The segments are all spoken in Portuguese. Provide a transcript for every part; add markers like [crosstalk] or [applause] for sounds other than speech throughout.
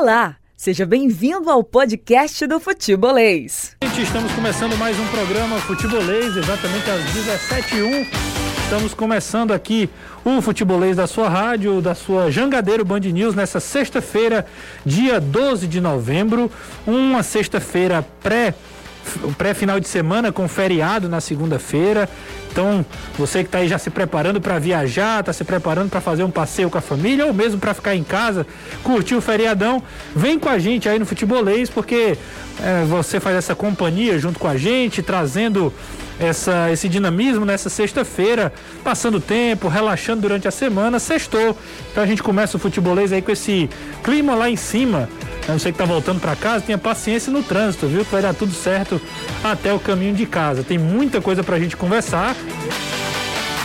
Olá, seja bem-vindo ao podcast do Futebolês. Gente, estamos começando mais um programa Futebolês, exatamente às 17h01. Estamos começando aqui o Futebolês da sua rádio, da sua Jangadeiro Band News, nessa sexta-feira, dia 12 de novembro. Uma sexta-feira pré pré-final de semana com feriado na segunda-feira. Então, você que está aí já se preparando para viajar, está se preparando para fazer um passeio com a família ou mesmo para ficar em casa, curtir o feriadão, vem com a gente aí no Futebolês, porque é, você faz essa companhia junto com a gente, trazendo essa, esse dinamismo nessa sexta-feira, passando tempo, relaxando durante a semana, sextou. Então a gente começa o futebolês aí com esse clima lá em cima. A você que está voltando para casa, tenha paciência no trânsito, viu? Que vai dar tudo certo até o caminho de casa. Tem muita coisa para a gente conversar.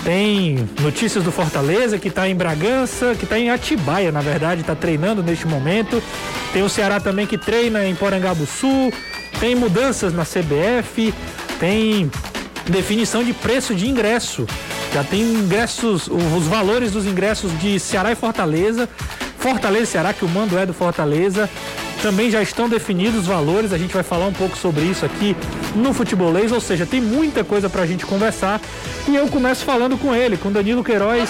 Tem notícias do Fortaleza, que está em Bragança, que está em Atibaia, na verdade, está treinando neste momento. Tem o Ceará também que treina em Sul. Tem mudanças na CBF. Tem definição de preço de ingresso. Já tem ingressos, os valores dos ingressos de Ceará e Fortaleza. Fortaleza e Ceará, que o mando é do Fortaleza. Também já estão definidos os valores, a gente vai falar um pouco sobre isso aqui no Futebolês, ou seja, tem muita coisa para a gente conversar. E eu começo falando com ele, com Danilo Queiroz,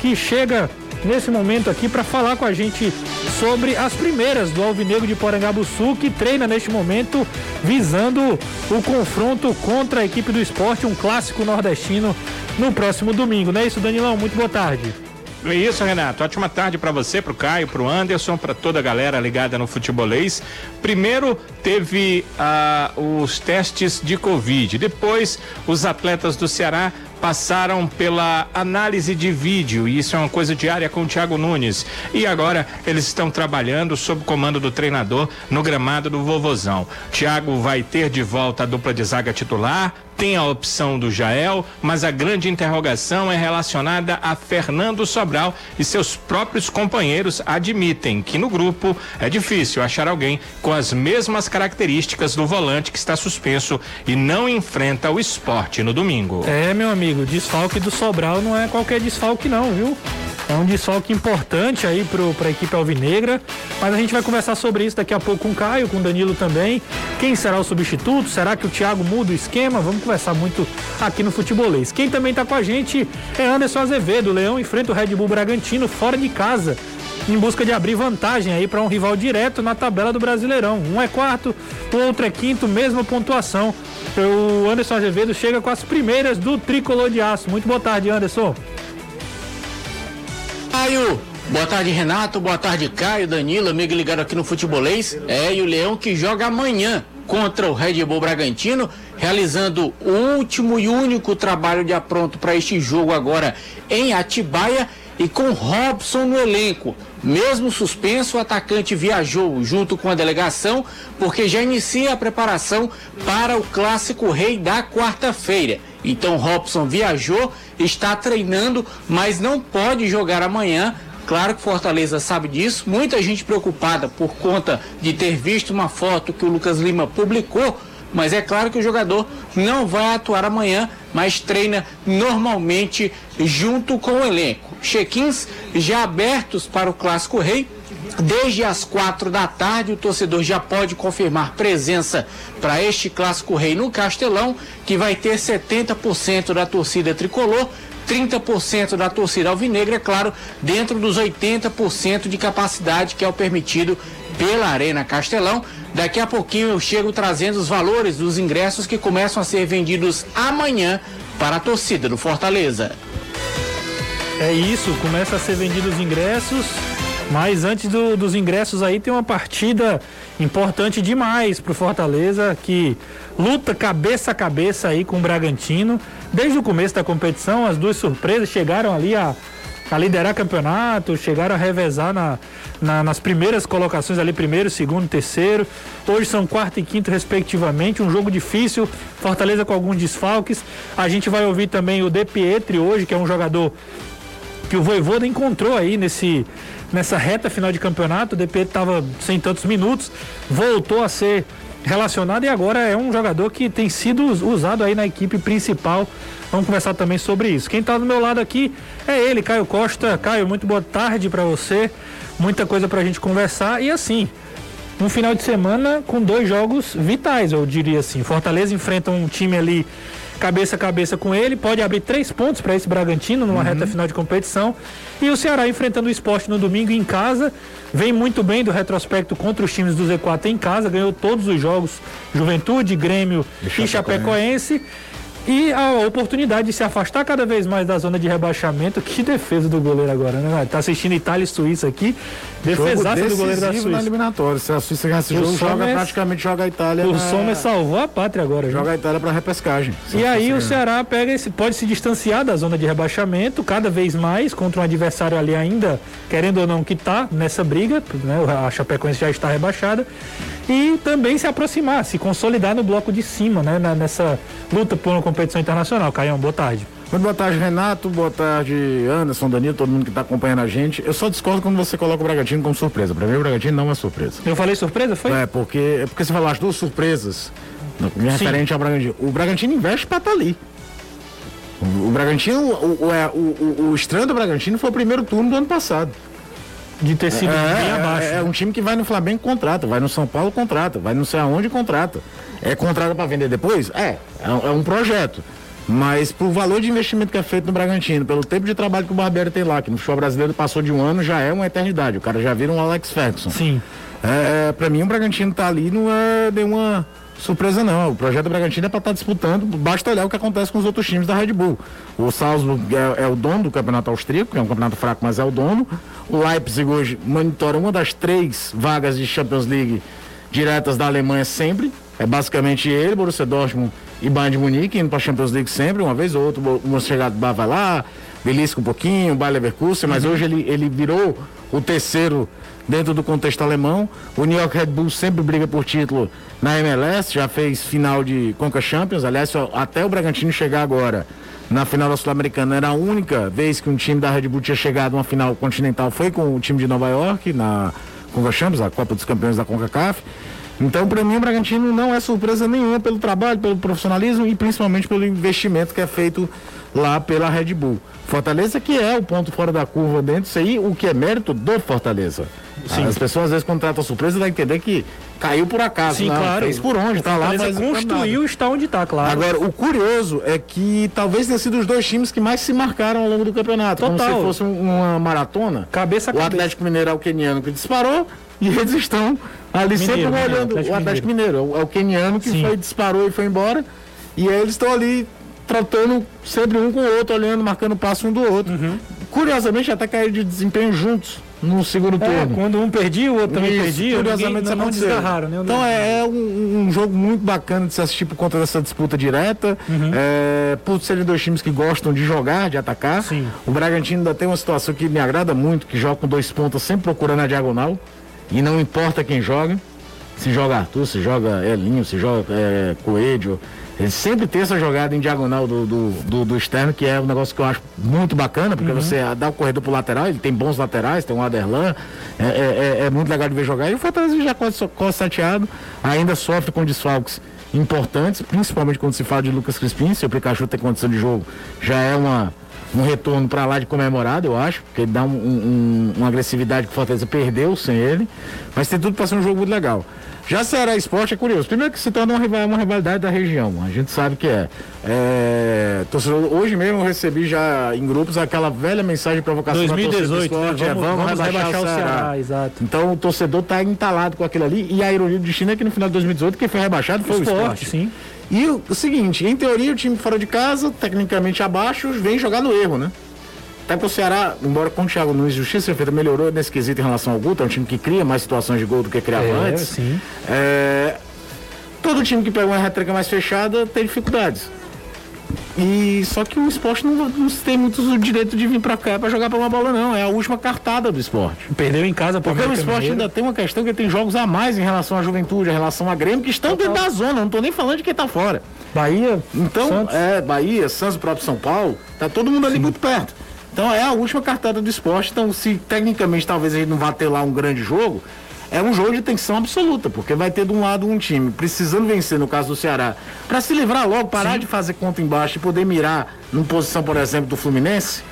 que chega nesse momento aqui para falar com a gente sobre as primeiras do Alvinegro de Porangabuçu, que treina neste momento visando o confronto contra a equipe do esporte, um clássico nordestino no próximo domingo. Não é isso, Danilão? Muito boa tarde. É isso, Renato. Ótima tarde para você, para o Caio, para o Anderson, para toda a galera ligada no futebolês. Primeiro teve ah, os testes de Covid, depois os atletas do Ceará passaram pela análise de vídeo, e isso é uma coisa diária com o Thiago Nunes. E agora eles estão trabalhando sob comando do treinador no gramado do Vovozão. Thiago vai ter de volta a dupla de zaga titular, tem a opção do Jael, mas a grande interrogação é relacionada a Fernando Sobral e seus próprios companheiros admitem que no grupo é difícil achar alguém com as mesmas características do volante que está suspenso e não enfrenta o esporte no domingo. É, meu amigo, desfalque do Sobral não é qualquer desfalque não, viu? É um desfalque importante aí para a equipe alvinegra. Mas a gente vai conversar sobre isso daqui a pouco com o Caio, com o Danilo também. Quem será o substituto? Será que o Thiago muda o esquema? Vamos conversar muito aqui no Futebolês. Quem também está com a gente é Anderson Azevedo. O Leão enfrenta o Red Bull Bragantino fora de casa em busca de abrir vantagem aí para um rival direto na tabela do Brasileirão. Um é quarto, o outro é quinto, mesma pontuação. O Anderson Azevedo chega com as primeiras do tricolor de aço. Muito boa tarde, Anderson. Caio. Boa tarde, Renato. Boa tarde, Caio, Danilo, amigo ligado aqui no Futebolês. É, e o Leão que joga amanhã contra o Red Bull Bragantino, realizando o último e único trabalho de apronto para este jogo agora em Atibaia e com Robson no elenco. Mesmo suspenso, o atacante viajou junto com a delegação porque já inicia a preparação para o clássico rei da quarta-feira. Então Robson viajou, está treinando, mas não pode jogar amanhã. Claro que Fortaleza sabe disso. Muita gente preocupada por conta de ter visto uma foto que o Lucas Lima publicou. Mas é claro que o jogador não vai atuar amanhã, mas treina normalmente junto com o elenco. Check-ins já abertos para o Clássico Rei Desde as quatro da tarde, o torcedor já pode confirmar presença para este clássico rei no Castelão, que vai ter 70% da torcida tricolor, 30% da torcida alvinegra, é claro, dentro dos 80% de capacidade que é o permitido pela Arena Castelão. Daqui a pouquinho eu chego trazendo os valores dos ingressos que começam a ser vendidos amanhã para a torcida do Fortaleza. É isso, começa a ser vendidos os ingressos mas antes do, dos ingressos aí tem uma partida importante demais para o Fortaleza que luta cabeça a cabeça aí com o Bragantino. Desde o começo da competição, as duas surpresas chegaram ali a, a liderar campeonato, chegaram a revezar na, na, nas primeiras colocações ali, primeiro, segundo, terceiro. Hoje são quarto e quinto, respectivamente. Um jogo difícil, Fortaleza com alguns desfalques. A gente vai ouvir também o De Pietri hoje, que é um jogador que o Voivoda encontrou aí nesse, nessa reta final de campeonato. O DP estava sem tantos minutos, voltou a ser relacionado e agora é um jogador que tem sido usado aí na equipe principal. Vamos conversar também sobre isso. Quem está do meu lado aqui é ele, Caio Costa. Caio, muito boa tarde para você. muita coisa pra gente conversar e assim, um final de semana com dois jogos vitais, eu diria assim. Fortaleza enfrenta um time ali cabeça a cabeça com ele, pode abrir três pontos para esse Bragantino numa uhum. reta final de competição. E o Ceará enfrentando o esporte no domingo em casa, vem muito bem do retrospecto contra os times do Z4 em casa, ganhou todos os jogos, Juventude, Grêmio e, e Chapecoense. E a oportunidade de se afastar cada vez mais da zona de rebaixamento. Que defesa do goleiro agora, né? Tá assistindo Itália e Suíça aqui. Defesaça do goleiro da Suíça. na eliminatória. Se a Suíça ganhar esse o jogo, joga, praticamente joga a Itália. O na... Sommer salvou a pátria agora. Joga a Itália para repescagem. E aí o Ceará pega esse, pode se distanciar da zona de rebaixamento cada vez mais contra um adversário ali ainda, querendo ou não, que tá nessa briga. Né? A Chapecoense já está rebaixada e também se aproximar, se consolidar no bloco de cima, né? nessa luta por uma competição internacional. Caião, boa tarde. Muito boa tarde, Renato. Boa tarde, Anderson, Danilo, todo mundo que está acompanhando a gente. Eu só discordo quando você coloca o Bragantino como surpresa. Para mim, o Bragantino não é surpresa. Eu falei surpresa, foi? É, porque, é porque você falou as duas surpresas, me referente ao Bragantino. O Bragantino investe para estar tá ali. O, o Bragantino, o, o, é, o, o estranho do Bragantino foi o primeiro turno do ano passado. De ter sido é, bem abaixo. É, é, um time que vai no Flamengo contrata, vai no São Paulo contrata, vai não sei aonde contrata. É contrata para vender depois? É, é, é um projeto. Mas pro valor de investimento que é feito no Bragantino, pelo tempo de trabalho que o Barbeiro tem lá, que no futebol brasileiro passou de um ano, já é uma eternidade. O cara já vira um Alex Ferguson. Sim. É, é para mim o Bragantino tá ali não é nenhuma surpresa não. O projeto Bragantino é para estar tá disputando, basta olhar o que acontece com os outros times da Red Bull. O Salzburg é, é, o dono do campeonato austríaco, que é um campeonato fraco, mas é o dono. O Leipzig hoje monitora uma das três vagas de Champions League diretas da Alemanha sempre. É basicamente ele, Borussia Dortmund e Bayern de Munique indo para Champions League sempre, uma vez ou outra, do Bar vai lá, belisca um pouquinho, o Bayer Leverkusen, mas uhum. hoje ele, ele virou o terceiro dentro do contexto alemão. O New York Red Bull sempre briga por título na MLS, já fez final de Conca Champions, aliás, até o Bragantino chegar agora na final da Sul-Americana era a única vez que um time da Red Bull tinha chegado a uma final continental foi com o time de Nova York na Conca Champions, a Copa dos Campeões da CONCACAF. Então, para mim, o Bragantino não é surpresa nenhuma pelo trabalho, pelo profissionalismo e principalmente pelo investimento que é feito lá pela Red Bull. Fortaleza que é o ponto fora da curva dentro disso aí, o que é mérito do Fortaleza. Sim. As pessoas às vezes quando tratam surpresa dá a entender que caiu por acaso. Sim, não, claro. Fez por onde, tá lá, mas construiu está onde está, claro. Agora, o curioso é que talvez tenha sido os dois times que mais se marcaram ao longo do campeonato. Total. Como se fosse uma maratona. Cabeça a o. Atlético Mineiro é o queniano que disparou e eles estão ali Mineiro, sempre olhando. Atlético o Atlético Mineiro, Mineiro é o queniano que foi, disparou e foi embora. E aí eles estão ali tratando sempre um com o outro, olhando, marcando passo um do outro. Uhum. Curiosamente, até caíram de desempenho juntos no segundo é, turno. Quando um perdia, o outro também Isso, perdia. Curiosamente, ninguém, não, desgarraram, né? Então é, é um, um, jogo muito bacana de se assistir por conta dessa disputa direta. Uhum. É, por serem dois times que gostam de jogar, de atacar. Sim. O Bragantino ainda tem uma situação que me agrada muito, que joga com dois pontos, sempre procurando a diagonal. E não importa quem joga. Se joga Arthur, se joga Elinho, se joga é, Coelho, ele sempre tem essa jogada em diagonal do, do, do, do, externo, que é um negócio que eu acho muito bacana, porque uhum. você dá o corredor pro lateral, ele tem bons laterais, tem um Aderlan, é, é, é, é muito legal de ver jogar. E o Fortaleza já quase sateado, ainda sofre com desfalques importantes, principalmente quando se fala de Lucas Crispim, se o Pikachu tem condição de jogo, já é uma, um retorno para lá de comemorado, eu acho, porque ele dá um, um, uma agressividade que o Fortaleza perdeu sem ele, mas tem tudo para ser um jogo muito legal. Já Ceará Esporte é curioso. Primeiro que se torna uma, uma rivalidade da região. A gente sabe que é. é torcedor, hoje mesmo eu recebi já em grupos aquela velha mensagem de provocação 2018, esporte, né? vamos, é, vamos, vamos rebaixar, rebaixar, o Ceará. Ceará. Exato. Então o torcedor está entalado com aquilo ali. E a ironia do destino é que no final de 2018 quem foi rebaixado foi o esporte. O esporte. Sim. E o, o seguinte, em teoria o time fora de casa, tecnicamente abaixo, vem jogar no erro, né? Até pro Ceará, embora com o Thiago Nunes Justiça feita melhorou nesse quesito em relação ao Guto, é um time que cria mais situações de gol do que criava é, antes. Sim. É, todo time que pega uma retranca mais fechada tem dificuldades. E só que o esporte não, não tem muito o direito de vir para cá para jogar para uma bola, não. É a última cartada do esporte. Perdeu em casa Porque o esporte ainda tem uma questão que tem jogos a mais em relação à juventude, em relação a Grêmio, que estão Total. dentro da zona. Não tô nem falando de quem tá fora. Bahia. Então, Santos. é, Bahia, Santos, o próprio São Paulo, tá todo mundo ali Sim. muito perto. Então é a última cartada do esporte. Então, se tecnicamente talvez a gente não vá ter lá um grande jogo, é um jogo de tensão absoluta, porque vai ter de um lado um time precisando vencer, no caso do Ceará, para se livrar logo, parar Sim. de fazer conta embaixo e poder mirar numa posição, por exemplo, do Fluminense.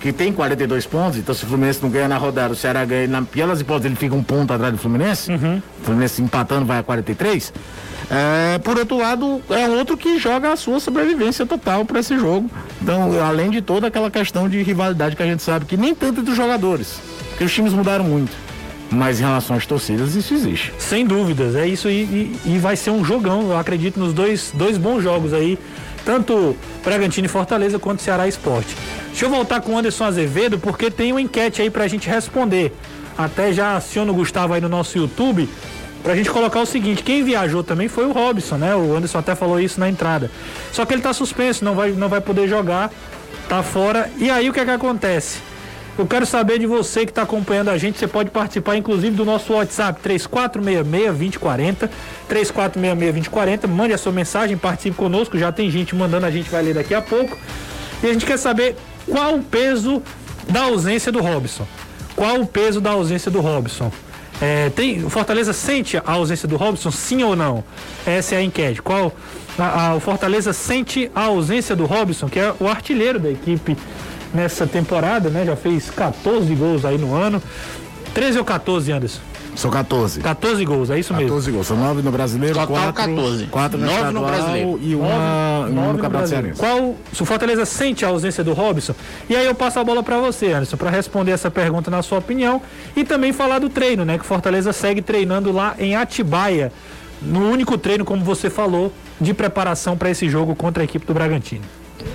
Que tem 42 pontos, então se o Fluminense não ganha na rodada, o Ceará ganha, na pelas hipóteses ele fica um ponto atrás do Fluminense, Uhum. o Fluminense empatando vai a 43. É, por outro lado, é outro que joga a sua sobrevivência total para esse jogo. Então, além de toda aquela questão de rivalidade que a gente sabe que nem tanto entre os jogadores, porque os times mudaram muito. Mas em relação às torcidas, isso existe. Sem dúvidas, é isso e, e- e vai ser um jogão, eu acredito, nos dois, dois bons jogos aí, tanto Bragantino e Fortaleza quanto Ceará Esporte. Deixa eu voltar com o Anderson Azevedo, porque tem uma enquete aí pra gente responder. Até já aciono o Gustavo aí no nosso YouTube pra gente colocar o seguinte, quem viajou também foi o Robson, né? O Anderson até falou isso na entrada. Só que ele tá suspenso, não vai, não vai poder jogar, tá fora. E aí o que é que acontece? Eu quero saber de você que está acompanhando a gente. Você pode participar, inclusive, do nosso WhatsApp 3466-2040. 3466-2040. Mande a sua mensagem, participe conosco. Já tem gente mandando, a gente vai ler daqui a pouco. E a gente quer saber qual o peso da ausência do Robson. Qual o peso da ausência do Robson? É, tem, o Fortaleza sente a ausência do Robson, sim ou não? Essa é a enquete. Qual a- a- o Fortaleza sente a ausência do Robson, que é o artilheiro da equipe nessa temporada, né? Já fez 14 gols aí no ano. 13 ou 14, Anderson? São 14. 14 gols, é isso mesmo. 14 gols. São 9 no brasileiro, Total 4, 14. 4 no, Nove no estadual brasileiro. e uma, Nove- um nove no no Campeonato. Cearense. Qual, se o Fortaleza sente a ausência do Robson? E aí eu passo a bola pra você, Anderson, pra responder essa pergunta na sua opinião e também falar do treino, né? Que o Fortaleza segue treinando lá em Atibaia, no único treino, como você falou, de preparação para esse jogo contra a equipe do Bragantino.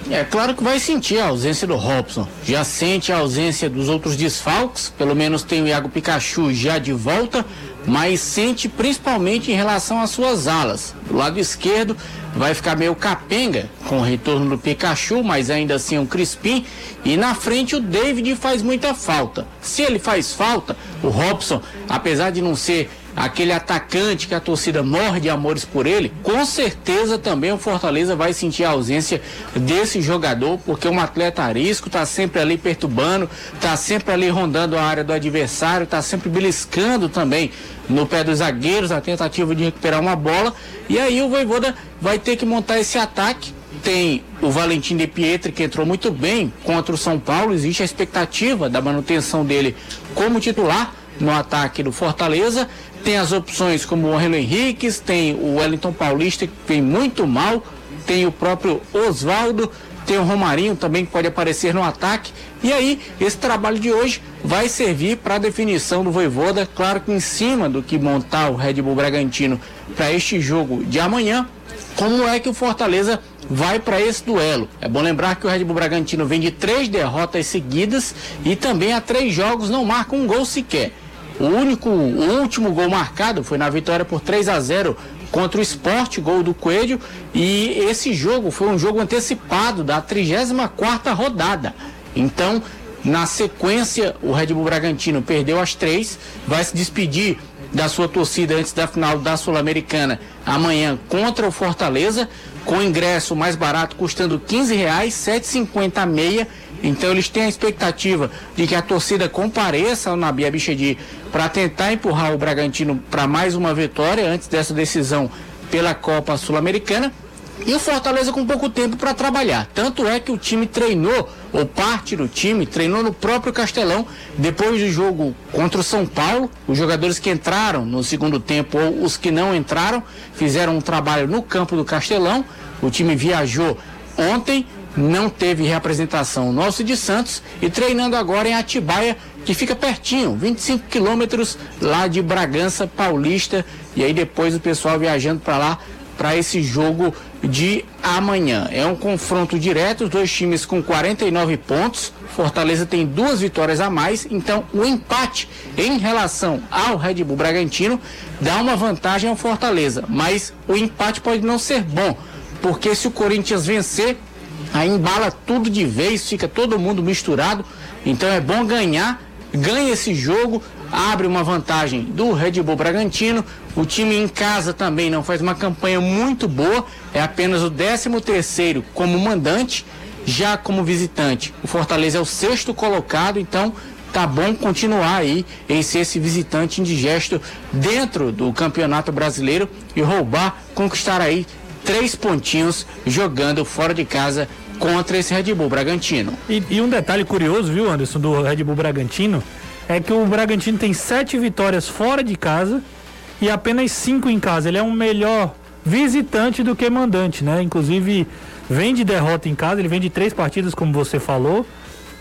É claro que vai sentir a ausência do Robson. Já sente a ausência dos outros desfalques. Pelo menos tem o Iago Pikachu já de volta. Mas sente principalmente em relação às suas alas. Do lado esquerdo vai ficar meio capenga com o retorno do Pikachu, mas ainda assim um Crispim. E na frente o David faz muita falta. Se ele faz falta, o Robson, apesar de não ser aquele atacante que a torcida morre de amores por ele, com certeza também o Fortaleza vai sentir a ausência desse jogador, porque um atleta arisco tá sempre ali perturbando, tá sempre ali rondando a área do adversário, tá sempre beliscando também no pé dos zagueiros, a tentativa de recuperar uma bola, e aí o Voivoda vai ter que montar esse ataque tem o Valentim de Pietri que entrou muito bem contra o São Paulo. Existe a expectativa da manutenção dele como titular no ataque do Fortaleza. Tem as opções como o Reno Henriques, tem o Wellington Paulista que vem muito mal, tem o próprio Oswaldo, tem o Romarinho também que pode aparecer no ataque. E aí, esse trabalho de hoje vai servir para a definição do Voivoda, claro que em cima do que montar o Red Bull Bragantino para este jogo de amanhã, como é que o Fortaleza vai para esse duelo. É bom lembrar que o Red Bull Bragantino vem de três derrotas seguidas e também há três jogos não marca um gol sequer. O único, o último gol marcado foi na vitória por 3 a 0 contra o Sport, gol do Coelho, e esse jogo foi um jogo antecipado da 34ª rodada. Então, na sequência, o Red Bull Bragantino perdeu as três, vai se despedir da sua torcida antes da final da Sul-Americana amanhã contra o Fortaleza, com ingresso mais barato custando 15 reais, 7,50 a meia. Então eles têm a expectativa de que a torcida compareça ao Nabi Abichedi para tentar empurrar o Bragantino para mais uma vitória antes dessa decisão pela Copa Sul-Americana. E o Fortaleza com pouco tempo para trabalhar. Tanto é que o time treinou, ou parte do time, treinou no próprio Castelão, depois do jogo contra o São Paulo. Os jogadores que entraram no segundo tempo ou os que não entraram fizeram um trabalho no campo do Castelão. O time viajou ontem, não teve reapresentação no Alce de Santos e treinando agora em Atibaia, que fica pertinho, 25 quilômetros lá de Bragança Paulista. E aí depois o pessoal viajando para lá para esse jogo de amanhã. É um confronto direto, os dois times com 49 pontos. Fortaleza tem duas vitórias a mais, então o empate em relação ao Red Bull Bragantino dá uma vantagem ao Fortaleza, mas o empate pode não ser bom, porque se o Corinthians vencer, aí embala tudo de vez, fica todo mundo misturado. Então é bom ganhar, ganha esse jogo, abre uma vantagem do Red Bull Bragantino. O time em casa também não faz uma campanha muito boa, é apenas o 13 terceiro como mandante, já como visitante. O Fortaleza é o sexto colocado, então tá bom continuar aí em ser esse visitante indigesto dentro do Campeonato Brasileiro e roubar, conquistar aí três pontinhos jogando fora de casa contra esse Red Bull Bragantino. E, e um detalhe curioso, viu, Anderson, do Red Bull Bragantino, é que o Bragantino tem sete vitórias fora de casa e apenas cinco em casa. Ele é um melhor visitante do que mandante, né? Inclusive, vem de derrota em casa, ele vem de três partidas, como você falou.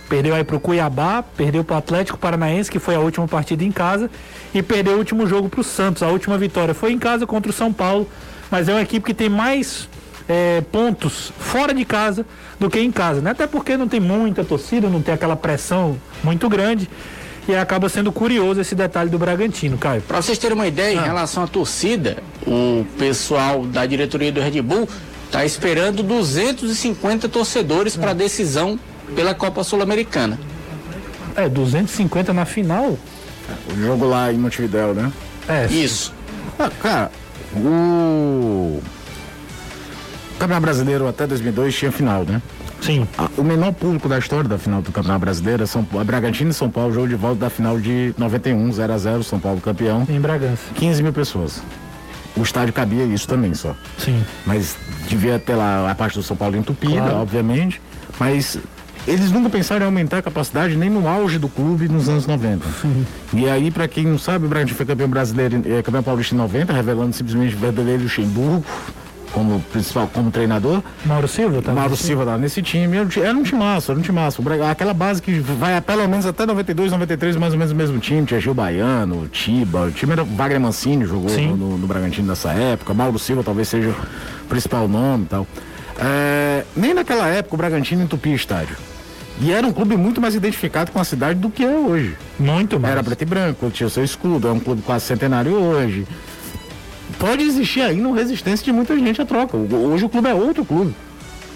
Perdeu aí pro Cuiabá, perdeu pro Atlético Paranaense, que foi a última partida em casa, e perdeu o último jogo pro Santos. A última vitória foi em casa contra o São Paulo, mas é uma equipe que tem mais é, pontos fora de casa do que em casa, né? Até porque não tem muita torcida, não tem aquela pressão muito grande. E acaba sendo curioso esse detalhe do Bragantino, Caio. Para vocês terem uma ideia, ah. em relação à torcida, o pessoal da diretoria do Red Bull está esperando 250 torcedores para a decisão pela Copa Sul-Americana. É, 250 na final? O jogo lá em Montevidéu, né? É. Isso. Ah, cara, o... Campeonato Brasileiro até 2002 tinha final, né? Sim. o menor público da história da final do Campeonato Brasileiro é São, a Bragantino e São Paulo, jogo de volta da final de 91, 0 a 0 São Paulo campeão. Em Bragança. 15 mil pessoas. O estádio cabia isso também só. Sim. Mas devia ter lá a parte do São Paulo entupida, claro. obviamente. Mas eles nunca pensaram em aumentar a capacidade nem no auge do clube nos anos 90. Sim. E aí, para quem não sabe, o Bragantino foi campeão brasileiro, é, campeão paulista em 90, revelando simplesmente o verdadeiro Luxemburgo como principal, como treinador. Mauro Silva, tá? Mauro Silva lá nesse time. Era um time massa, era um time massa. Aquela base que vai pelo menos até 92, 93, mais ou menos o mesmo time. Tinha Gil Baiano, Tiba, o time era Wagner Mancini, jogou no, no, Bragantino nessa época. Mauro Silva talvez seja o principal nome e tal. É, nem naquela época o Bragantino entupia estádio. E era um clube muito mais identificado com a cidade do que é hoje. Muito mais. Era preto e branco, tinha o seu escudo, é um clube quase centenário hoje pode existir ainda uma resistência de muita gente à troca. Hoje o clube é outro clube.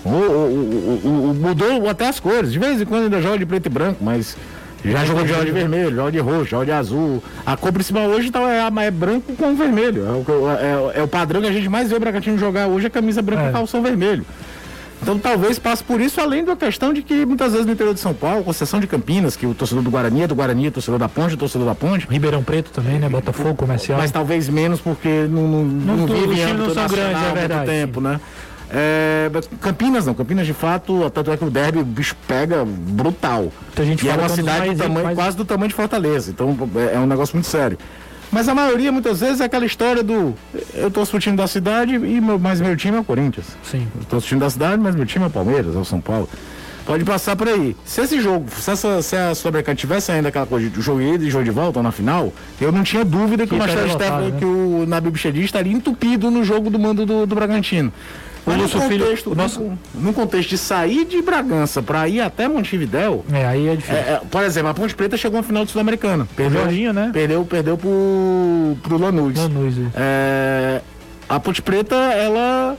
O, o, o, mudou até as cores. De vez em quando ainda joga de preto e branco, mas já jogou de, de vermelho, joga de roxo, joga de azul. A cor principal hoje tá, é, é branco com vermelho. É, é, é, o padrão que a gente mais vê o Bragantino jogar hoje, é camisa branca é. e calção vermelho. Então talvez passe por isso, além da questão de que muitas vezes no interior de São Paulo, concessão de Campinas, que o torcedor do Guarani é do Guarani, o torcedor da Ponte, o torcedor da Ponte. Ribeirão Preto também, né? Botafogo, comercial. Mas talvez menos porque não, não, não, não vive em não são grandes, é verdade. tempo, né? É, Campinas não, Campinas de fato, tanto é que o derby o bicho pega brutal. Então, a gente e é uma cidade do tamanho, mais... quase do tamanho de Fortaleza, então é, é um negócio muito sério. Mas a maioria, muitas vezes, é aquela história do. Eu torço pro time da cidade, e meu, mas meu time é o Corinthians. Sim. Eu torço pro time da cidade, mas meu time é o Palmeiras, é o São Paulo. Pode passar por aí. Se esse jogo, se, essa, se a Sul-Americana tivesse ainda aquela coisa de jogo ida e jogo de volta na final, eu não tinha dúvida que, que o Machado Stefano, né? que o Nabil Bichedi estaria entupido no jogo do mando do, do Bragantino. O nosso contexto, filho, nosso... No, no, contexto de sair de Bragança para ir até Montevidéu. É, aí é difícil. É, é, por exemplo, a Ponte Preta chegou na final do Sul-Americana. Perdeu, Jorginho, né? Perdeu, perdeu pro, pro Lanús. Lanús é. a Ponte Preta, ela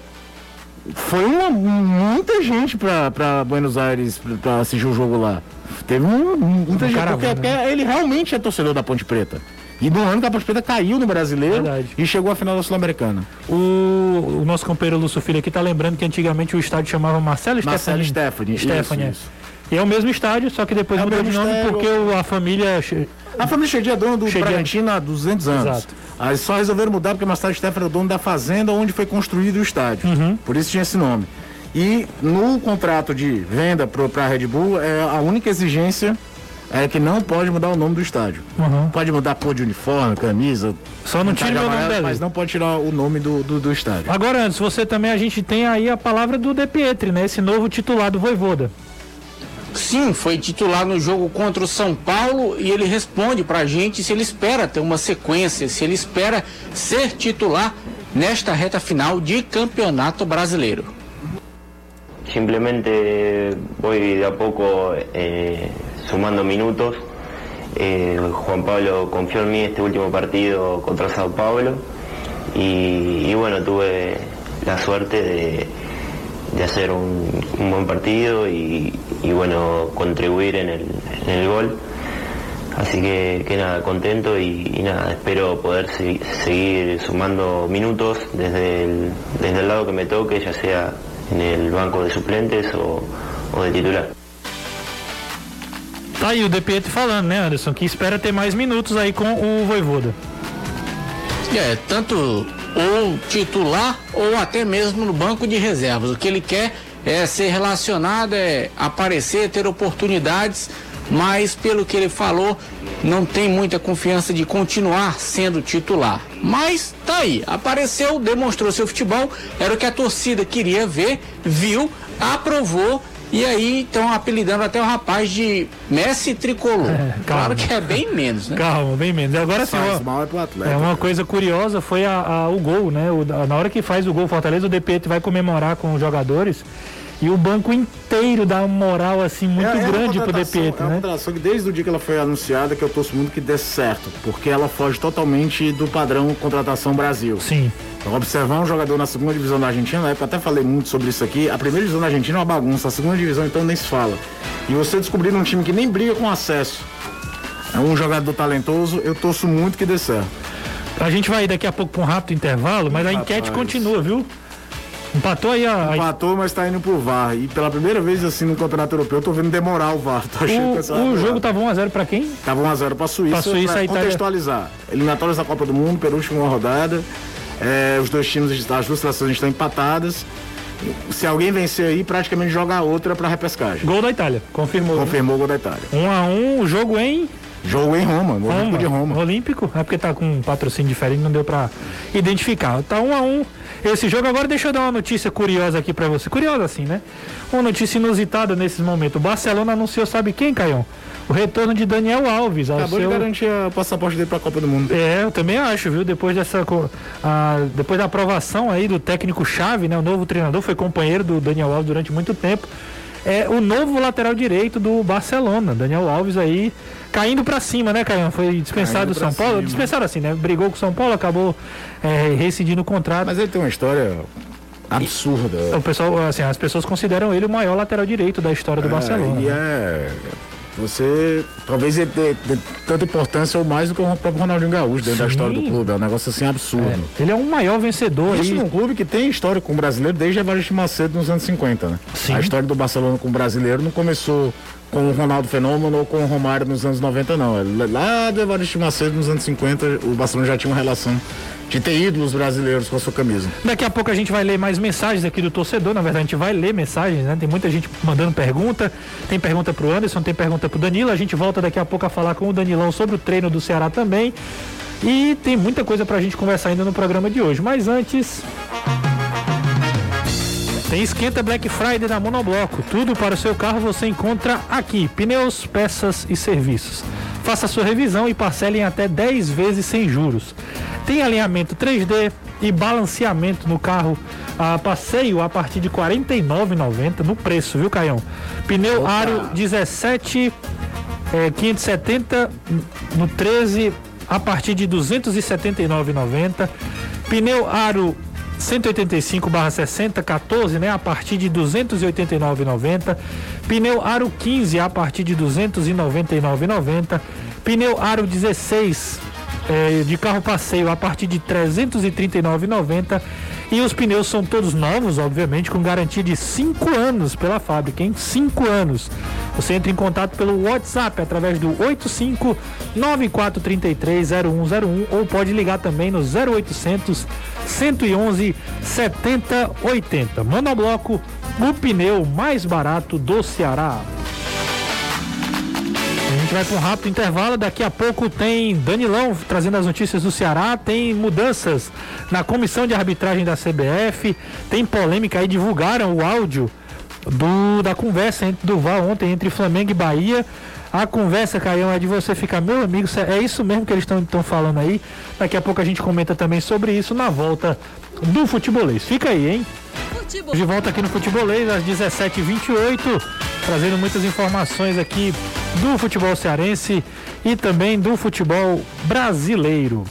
foi uma, muita gente para Buenos Aires para assistir o jogo lá. Teve um, muita um gente, porque, porque né? ele realmente é torcedor da Ponte Preta. E no ano que a Ponte Preta caiu no brasileiro Verdade. e chegou à final da Sul-Americana. O, o, nosso companheiro Lúcio Filho aqui tá lembrando que antigamente o estádio chamava Marcelo Marcelo Stephanie. Stephanie. Isso, isso. E é o mesmo estádio, só que depois é mudou de nome porque a família. A família Chedia é dono do Chedia... Bragantino há 200 anos. Exato. Aí só resolveram mudar porque Marcelo Stephanie é o dono da fazenda onde foi construído o estádio. Uhum. Por isso tinha esse nome. E no contrato de venda para a Red Bull, é a única exigência é que não pode mudar o nome do estádio. Uhum. Pode mudar a cor de uniforme, camisa. Só não tira o nome dele. Mas não pode tirar o nome do, do, do, estádio. Agora, antes, você também, a gente tem aí a palavra do De Pietri, né? Esse novo titular do Voivoda. Sim, foi titular no jogo contra o São Paulo e ele responde pra gente se ele espera ter uma sequência, se ele espera ser titular nesta reta final de Campeonato Brasileiro. Simplemente voy de a poco eh, sumando minutos. Eh, Juan Pablo confió en mí este último partido contra Sao Paulo y, bueno, tuve la suerte de, hacer un, buen partido y, bueno, contribuir en el, gol. Así que, nada, contento y, nada, espero poder seguir sumando minutos desde el, desde el lado que me toque, ya sea en el banco de suplentes o de titular. Tá aí o De Pietro falando, né, Anderson, que espera ter mais minutos aí com o Voivoda. É, tanto ou titular ou até mesmo no banco de reservas. O que ele quer é ser relacionado, é aparecer, ter oportunidades, mas pelo que ele falou, não tem muita confiança de continuar sendo titular. Mas tá aí, apareceu, demonstrou seu futebol, era o que a torcida queria ver, viu, aprovou e aí estão apelidando até o rapaz de Messi Tricolor. É, claro que é bem menos, né? Calma, bem menos. Agora sim, ó, é uma coisa curiosa foi a, a, o gol, né? O, a, na hora que faz o gol Fortaleza, o DP vai comemorar com os jogadores. E o banco inteiro dá uma moral assim muito é, é grande pro DP, é uma né? que desde o dia que ela foi anunciada que eu torço muito que dê certo, porque ela foge totalmente do padrão contratação Brasil. Sim. Então, observar um jogador na segunda divisão da Argentina, na época até falei muito sobre isso aqui, a primeira divisão da Argentina é uma bagunça, a segunda divisão então nem se fala. E você descobrir um time que nem briga com acesso, é um jogador talentoso, eu torço muito que dê certo. A gente vai daqui a pouco para um rápido intervalo, mas a enquete continua, viu? Empatou aí a. Empatou, mas tá indo pro VAR. E pela primeira vez assim no Campeonato Europeu, eu tô vendo demorar o VAR. Tô achando o, que essa o jogo tava 1x0 pra quem? Tava 1x0 pra Suíça. Pra Suíça pra contextualizar. Eliminatórias da Copa do Mundo, penúltima rodada. É, os dois times, as duas seleções estão empatadas. Se alguém vencer aí, praticamente joga a outra pra repescagem. Gol da Itália, confirmou. Confirmou o gol da Itália. 1 um a 1 um, o jogo em Jogo em Roma, no Roma, Olímpico de Roma. Olímpico, é porque tá com um patrocínio diferente, não deu para identificar. Tá um a um esse jogo. Agora deixa eu dar uma notícia curiosa aqui para você. Curiosa assim, né? Uma notícia inusitada nesse momento. O Barcelona anunciou, sabe quem, Caião? O retorno de Daniel Alves. Acabou seu... de garantir o passaporte dele para a Copa do Mundo. É, eu também acho, viu? Depois dessa. A, depois da aprovação aí do técnico-chave, né? O novo treinador foi companheiro do Daniel Alves durante muito tempo é o novo lateral direito do Barcelona, Daniel Alves aí caindo para cima, né, Caio? Foi dispensado do São Paulo, cima. dispensado assim, né? Brigou com o São Paulo, acabou é, rescindindo o contrato. Mas ele tem uma história absurda. O pessoal, assim, as pessoas consideram ele o maior lateral direito da história do é, Barcelona. E né? é você talvez ele dê, dê, tanta importância ou mais do que o próprio Ronaldinho Gaúcho dentro Sim. da história do clube. É um negócio assim absurdo. É. Ele é um maior vencedor. Isso aí. num clube que tem história com o brasileiro desde Evaristo Macedo nos anos 50, né? Sim. A história do Barcelona com o brasileiro não começou com o Ronaldo Fenômeno ou com o Romário nos anos 90, não. É lá do Evaristo Macedo nos anos 50, o Barcelona já tinha uma relação de ter ídolos brasileiros com a sua camisa. Daqui a pouco a gente vai ler mais mensagens aqui do torcedor. Na verdade, a gente vai ler mensagens, né? Tem muita gente mandando pergunta. Tem pergunta pro Anderson, tem pergunta pro Danilo. A gente volta daqui a pouco a falar com o Danilão sobre o treino do Ceará também. E tem muita coisa pra gente conversar ainda no programa de hoje. Mas antes. Tem esquenta Black Friday da Monobloco. Tudo para o seu carro você encontra aqui: pneus, peças e serviços. Faça sua revisão e parcele em até 10 vezes sem juros. Tem alinhamento 3D e balanceamento no carro a passeio a partir de R$ 49,90 no preço, viu, Caião? Pneu Opa. Aro 17 é, 570 no 13 a partir de R$ 279,90. Pneu Aro 185/60 14, né, a partir de 289,90. Pneu Aro 15 a partir de 299,90. Pneu Aro 16 é, de carro passeio a partir de R$ 339,90 e os pneus são todos novos, obviamente, com garantia de 5 anos pela fábrica, em 5 anos. Você entra em contato pelo WhatsApp através do 85 9433 0101 ou pode ligar também no 0800 111 7080. Monobloco, o pneu mais barato do Ceará. A gente vai para um rápido intervalo. Daqui a pouco tem Danilão trazendo as notícias do Ceará. Tem mudanças na comissão de arbitragem da CBF. Tem polêmica aí. Divulgaram o áudio do, da conversa entre, do VAR ontem entre Flamengo e Bahia. A conversa, Caião, é de você ficar, meu amigo, é isso mesmo que eles estão falando aí. Daqui a pouco a gente comenta também sobre isso na volta do futebolês. Fica aí, hein? Futebol. De volta aqui no Futebolês às 17h28, trazendo muitas informações aqui do futebol cearense e também do futebol brasileiro.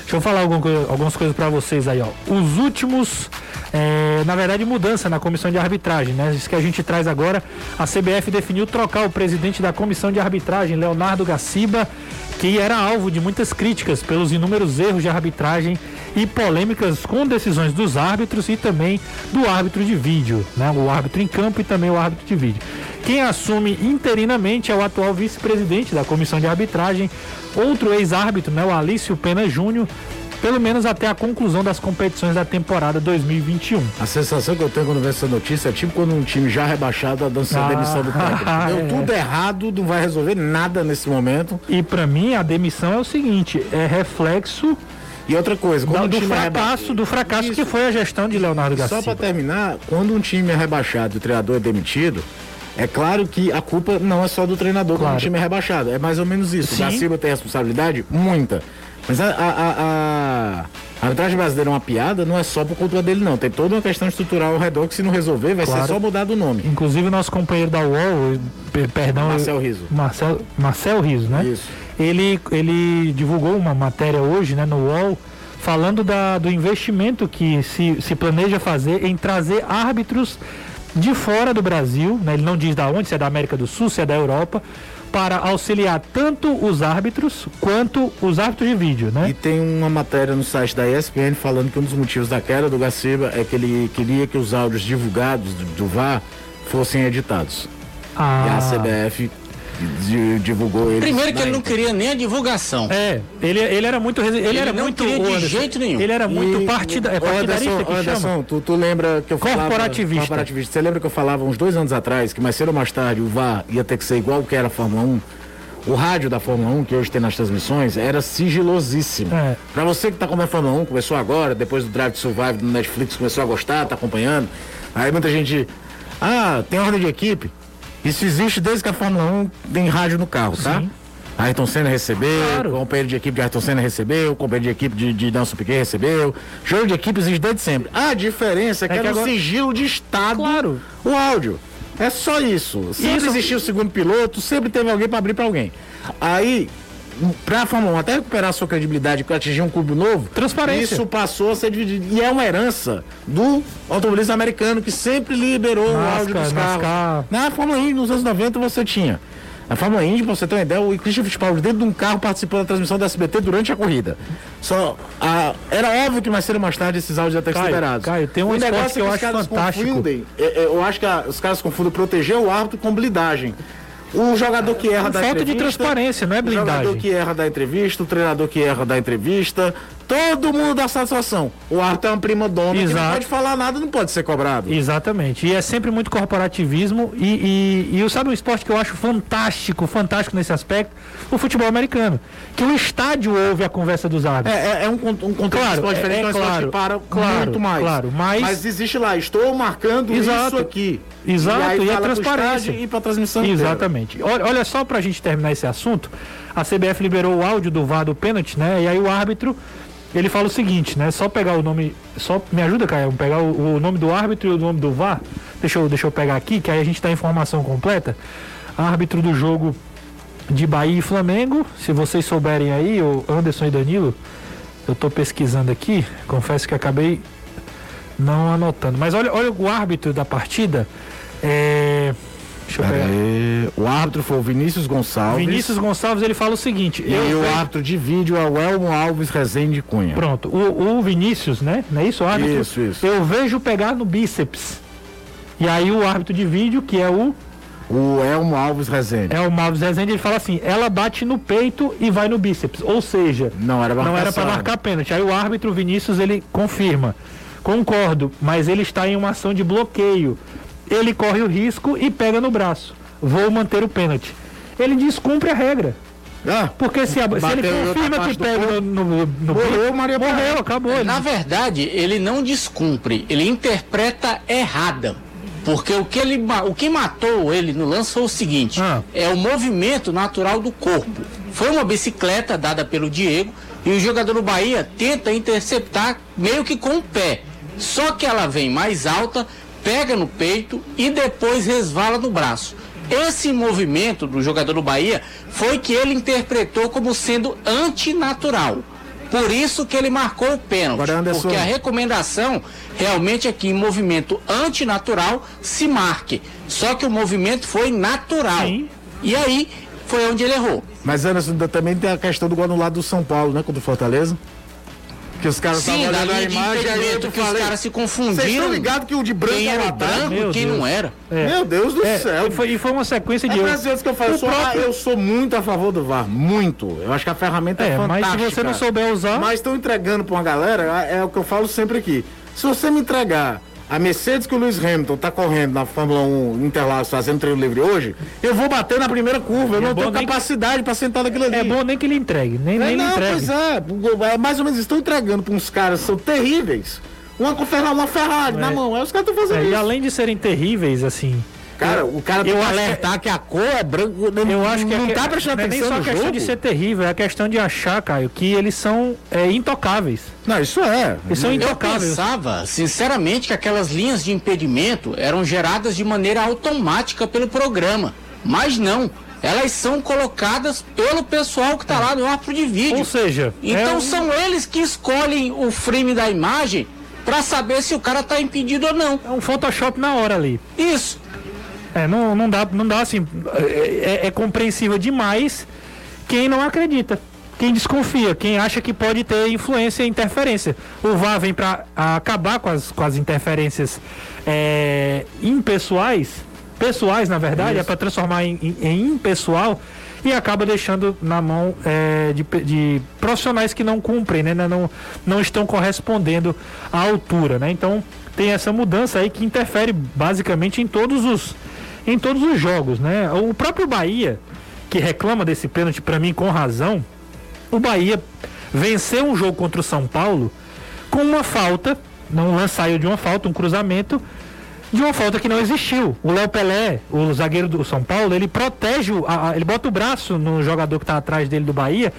Deixa eu falar algumas coisas para vocês aí, ó. Os últimos, é, na verdade, mudança na comissão de arbitragem, né? Isso que a gente traz agora. A CBF definiu trocar o presidente da comissão de arbitragem, Leonardo Gaciba, que era alvo de muitas críticas pelos inúmeros erros de arbitragem e polêmicas com decisões dos árbitros e também do árbitro de vídeo, né? O árbitro em campo e também o árbitro de vídeo. Quem assume interinamente é o atual vice-presidente da comissão de arbitragem, outro ex-árbitro, né, o Alício Pena Júnior, pelo menos até a conclusão das competições da temporada 2021. A sensação que eu tenho quando vejo essa notícia é tipo quando um time já rebaixado a dança Ah, demissão do técnico. [laughs] Deu é. tudo errado, não vai resolver nada nesse momento. E pra mim a demissão é o seguinte, é reflexo E outra coisa, quando um do time é fracasso, do fracasso que Isso. foi a gestão de Leonardo Só Garcia. para terminar, quando um time é rebaixado e o treinador é demitido, é claro que a culpa não é só do treinador Claro. quando o time é rebaixado. É mais ou menos isso. Sim. O Garcia tem responsabilidade? Muita. Mas a, a, a, a- arbitragem brasileira é uma piada, não é só por culpa dele, não. Tem toda uma questão estrutural ao redor que se não resolver, vai Claro. ser só mudar do nome. Inclusive nosso companheiro da UOL, pe- perdão, Marcel Riso. Marcel, Marcel Riso, né? Isso. Ele, ele divulgou uma matéria hoje, né, no UOL, falando da, do investimento que se, se planeja fazer em trazer árbitros de fora do Brasil, né? Ele não diz da onde, se é da América do Sul, se é da Europa, para auxiliar tanto os árbitros quanto os árbitros de vídeo, né? E tem uma matéria no site da ESPN falando que um dos motivos da queda do Gaciba é que ele queria que os áudios divulgados do, do VAR fossem editados. E a Ah, CBF divulgou ele. Primeiro que ele não queria nem a divulgação. é, ele, ele era muito ele, Ele era não muito queria de jeito nenhum. Ele era muito E- partida, é partidarista Anderson, que chama. Anderson, tu, tu lembra que eu falava... Corporativista. Corporativista. Você lembra que eu falava uns dois anos atrás que mais cedo ou mais tarde o VAR ia ter que ser igual que era a Fórmula 1? O rádio da Fórmula 1, que hoje tem nas transmissões, era sigilosíssimo. É. Pra você que tá como a Fórmula 1, começou agora, depois do Drive to Survive do Netflix, começou a gostar, tá acompanhando. Aí muita gente... Ah, tem ordem de equipe. Isso existe desde que a Fórmula 1 tem rádio no carro, tá? Sim. Ayrton Senna recebeu, Claro. o companheiro de equipe de Ayrton Senna recebeu, o companheiro de equipe de, de Nelson Piquet recebeu. Jogo de equipe existe desde sempre. A diferença é que, É que era um agora- sigilo de Estado Claro. o áudio. É só isso. Sempre Isso- existiu o segundo piloto, sempre teve alguém para abrir para alguém. Aí, pra Fórmula 1 até recuperar sua credibilidade para atingir um clube novo, Transparência. isso passou a ser dividido. E é uma herança do automobilismo americano que sempre liberou o NASCAR, áudio dos carros. Na Fórmula Indy, nos anos 90, você tinha. Na Fórmula Indy, pra você ter uma ideia, o Christian Fittipaldi dentro de um carro participou da transmissão da SBT durante a corrida. Só, a- era óbvio que mais cedo ou mais tarde esses áudios iam ter que liberados. Caio, tem um O negócio que eu os acho fantástico. confundem, é- é, eu acho que a- os caras confundem proteger o árbitro com blindagem. O jogador que erra da falta de entrevista, transparência, não é O jogador blindagem. que erra da entrevista, o treinador que erra da entrevista, todo mundo dá satisfação. O árbitro é uma prima dona que não pode falar nada, não pode ser cobrado. Exatamente. E é sempre muito corporativismo. E, e, e sabe um esporte que eu acho fantástico, fantástico nesse aspecto? O futebol americano. Que o estádio ouve a conversa dos árbitros. É, é, é um, um contexto Claro, é- diferente, é é um esporte claro, para claro, muito mais. claro, mas- existe lá, estou marcando Exato. isso aqui. Exato, e, aí e a transparência. E para transmissão. Exatamente. Olha, olha só pra gente terminar esse assunto, a CBF liberou o áudio do VAR do pênalti, né? E aí o árbitro, ele fala o seguinte, né? Só pegar o nome, só me ajuda, Caio, pegar o, o nome do árbitro e o nome do VAR. Deixa eu, deixa eu pegar aqui, que aí a gente dá a informação completa. Árbitro do jogo de Bahia e Flamengo, se vocês souberem aí, o Anderson e Danilo, eu tô pesquisando aqui, confesso que acabei não anotando. Mas olha, olha o árbitro da partida. É... Deixa eu pegar. aí. O árbitro foi o Vinícius Gonçalves. Vinícius Gonçalves ele fala o seguinte. E eu o árbitro de vídeo é o Elmo Alves Rezende Cunha. Pronto, o, o Vinícius, né? Não é isso, o árbitro? Isso, isso. Eu vejo pegar no bíceps. E aí o árbitro de vídeo, que é o O Elmo Alves Rezende. é o Malves Rezende, ele fala assim: ela bate no peito e vai no bíceps. Ou seja, Não era não era para marcar pênalti. Aí o árbitro Vinícius ele confirma. Concordo, mas ele está em uma ação de bloqueio. Ele corre o risco e pega no braço. Vou manter o pênalti. Ele descumpre a regra. Ah, Porque se, a- se ele confirma que pega no, no, no Morreu, Maria morreu, acabou. Ele- Na verdade, ele não descumpre, ele interpreta errada. Porque o que, ele, o que matou ele no lance foi o seguinte: Ah. é o movimento natural do corpo. Foi uma bicicleta dada pelo Diego e o jogador do Bahia tenta interceptar meio que com o pé. Só que ela vem mais alta, pega no peito e depois resvala no braço. Esse movimento do jogador do Bahia foi que ele interpretou como sendo antinatural. Por isso que ele marcou o pênalti. Anderson- Porque a recomendação realmente é que em movimento antinatural se marque. Só que o movimento foi natural. Sim. E aí foi onde ele errou. Mas Anderson, também tem a questão do gol anulado do São Paulo, né? Contra o Fortaleza. Que os caras estavam olhando a imagem aí eu que os falei. caras se Vocês confundiram. estão ligados que o de branco Quem é era branco e quem Deus. não era. É. Meu Deus do É, céu. e, foi, e foi uma sequência de É erros. das vezes que eu falo, eu sou, próprio- eu sou muito a favor do VAR, muito. Eu acho que a ferramenta é, É, mas fantástica. se você não souber usar. Mas estão entregando pra uma galera, é o que eu falo sempre aqui. Se você me entregar a Mercedes que o Lewis Hamilton tá correndo na Fórmula 1 Interlagos fazendo treino livre hoje, eu vou bater na primeira curva. Eu É não tenho nem que- capacidade pra sentar naquilo ali. É bom nem que ele entregue, nem, É, nem ele não, entregue. pois é. É mais ou menos, estão entregando pra uns caras que são terríveis. Uma, Ferrari- uma Ferrari na mão. Aí os caras estão fazendo É, isso. e além de serem terríveis, assim. Cara, o cara tem eu que alertar que a cor é branco. Eu acho que não é, tá prestando não é nem só a questão jogo. de ser terrível, é a questão de achar, Caio, que eles são é, intocáveis. Não, isso é. Eles são Eu intocáveis. pensava, sinceramente, que aquelas linhas de impedimento eram geradas de maneira automática pelo programa. Mas não. Elas são colocadas pelo pessoal que está lá no árbitro de vídeo. Ou seja, Então é um- são eles que escolhem o frame da imagem para saber se o cara está impedido ou não. é um Photoshop na hora ali. Isso. É, não, não dá, não dá assim. É, é- é compreensível demais quem não acredita. Quem desconfia, quem acha que pode ter influência e interferência. O VAR vem para acabar com as, com as interferências é, impessoais, pessoais na verdade, é para transformar em, em- em impessoal e acaba deixando na mão é, de, de profissionais que não cumprem, né? Não, não estão correspondendo à altura, né? Então tem essa mudança aí que interfere basicamente em todos os em todos os jogos, né? O próprio Bahia, que reclama desse pênalti para mim com razão, o Bahia venceu um jogo contra o São Paulo com uma falta, não saiu de uma falta, um cruzamento de uma falta que não existiu. O Léo Pelé, o zagueiro do São Paulo, ele protege, ele bota o braço no jogador que está atrás dele do Bahia.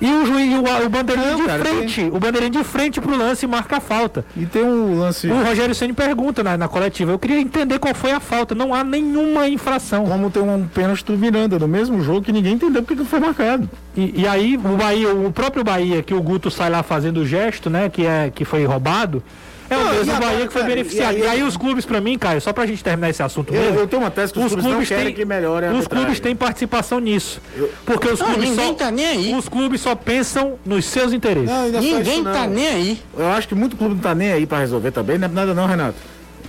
E o juiz, o, o bandeirinho Não, de cara, frente, o bandeirinho de frente pro lance marca a falta. E tem um lance. O Rogério Ceni pergunta na, na coletiva. Eu queria entender qual foi a falta. Não há nenhuma infração. Como tem um pênalti do Miranda no mesmo jogo que ninguém entendeu porque que foi marcado. E, e aí o Bahia, o próprio Bahia, que o Guto sai lá fazendo o gesto, né? Que, é, que foi roubado. É o mesmo Bahia que foi cara, beneficiado. e E aí- aí, os clubes, pra mim, Caio, só pra gente terminar esse assunto Eu, mesmo. eu tenho uma tese que os, clubes, não querem têm, que melhore a os arbitragem. clubes têm participação nisso. Porque os Não, clubes ninguém só, tá nem aí. os clubes só pensam nos seus interesses. Não, Ninguém isso, tá nem aí. Eu acho que muito clube não tá nem aí pra resolver também. Não é nada não, Renato.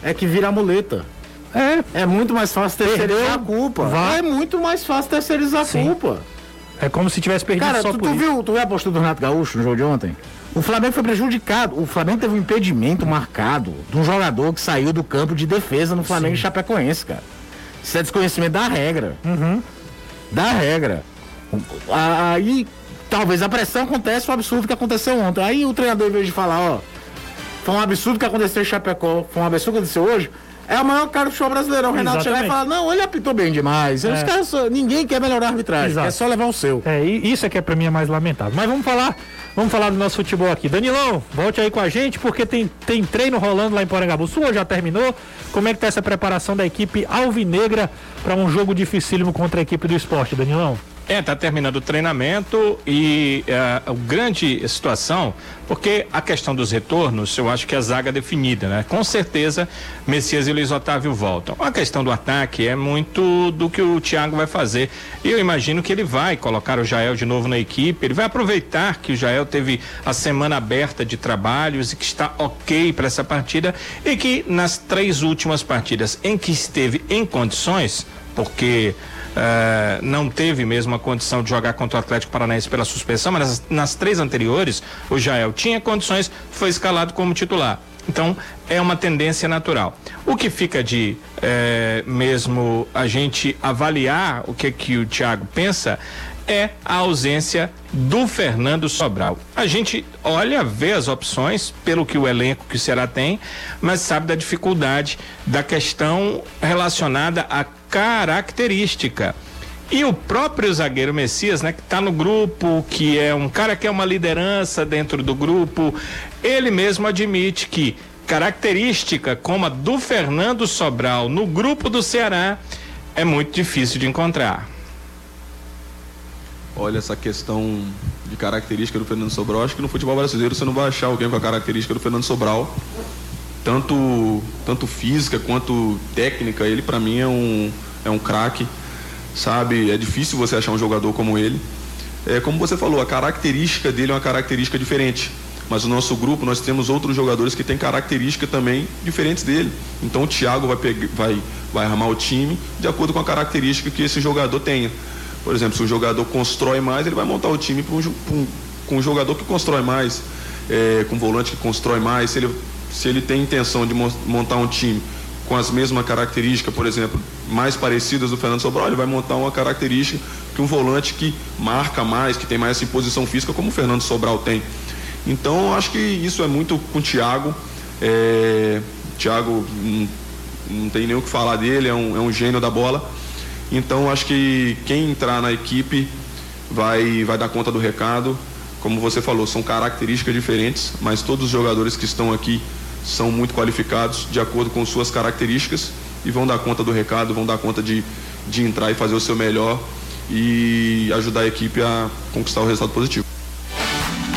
É que vira muleta. É, É muito mais fácil terceirizar Perdeu, a culpa. vai. É muito mais fácil terceirizar a culpa. é como se tivesse perdido Cara, só tu, por tu isso. viu, tu viu a postura do Renato Gaúcho no jogo de ontem? O Flamengo foi prejudicado. O Flamengo teve um impedimento marcado de um jogador que saiu do campo de defesa no Flamengo e Chapecoense, cara. Isso é desconhecimento da regra. Uhum. Da regra. Aí, talvez a pressão acontece o absurdo que aconteceu ontem. Aí o treinador, em vez de falar, ó, foi um absurdo que aconteceu em Chapecó, foi um absurdo que aconteceu hoje, é o maior cara do show brasileiro. O Renato chegar e falar, não, ele apitou bem demais. Os É. caras ninguém quer melhorar a arbitragem, Exato. é só levar o seu. É, e isso é que é pra mim é mais lamentável. Mas vamos falar, vamos falar do nosso futebol aqui. Danilão, volte aí com a gente, porque tem, tem treino rolando lá em Porangabuçu, ou já terminou? Como é que tá essa preparação da equipe alvinegra para um jogo dificílimo contra a equipe do esporte, Danilão? É, tá terminando o treinamento e é, a grande situação, porque a questão dos retornos, eu acho que a zaga é definida, né? Com certeza, Messias e Luiz Otávio voltam. A questão do ataque é muito do que o Thiago vai fazer. Eu imagino que ele vai colocar o Jael de novo na equipe, ele vai aproveitar que o Jael teve a semana aberta de trabalhos e que está ok para essa partida e que nas três últimas partidas em que esteve em condições, porque eh, não teve mesmo a condição de jogar contra o Atlético Paranaense pela suspensão, mas nas, nas três anteriores, o Jael tinha condições, foi escalado como titular. Então, é uma tendência natural. O que fica de eh, mesmo a gente avaliar o que, que o Thiago pensa é a ausência do Fernando Sobral. A gente olha, vê as opções pelo que o elenco que o Ceará tem, mas sabe da dificuldade da questão relacionada à característica. E o próprio zagueiro Messias, né, que está no grupo, que é um cara que é uma liderança dentro do grupo, ele mesmo admite que característica como a do Fernando Sobral no grupo do Ceará é muito difícil de encontrar. Olha essa questão de característica do Fernando Sobral. Acho que no futebol brasileiro você não vai achar alguém com a característica do Fernando Sobral. Tanto, tanto física quanto técnica. Ele, para mim, é um, é um craque. Sabe? É difícil você achar um jogador como ele. É, como você falou, a característica dele é uma característica diferente. mas o nosso grupo nós temos outros jogadores que têm características também diferentes dele. Então o Thiago vai, pegar, vai, vai armar o time de acordo com a característica que esse jogador tenha. Por exemplo, se o jogador constrói mais, ele vai montar o time com um jogador que constrói mais, é, com um volante que constrói mais. Se ele, se ele tem intenção de montar um time com as mesmas características, por exemplo, mais parecidas do Fernando Sobral, ele vai montar uma característica que um volante que marca mais, que tem mais essa imposição física, como o Fernando Sobral tem. Então, acho que isso é muito com o Thiago. É, Thiago não, não, tem nem o que falar dele, é um, é um gênio da bola. Então, acho que quem entrar na equipe vai, vai dar conta do recado. Como você falou, são características diferentes, mas todos os jogadores que estão aqui são muito qualificados de acordo com suas características e vão dar conta do recado, vão dar conta de, de entrar e fazer o seu melhor e ajudar a equipe a conquistar o resultado positivo.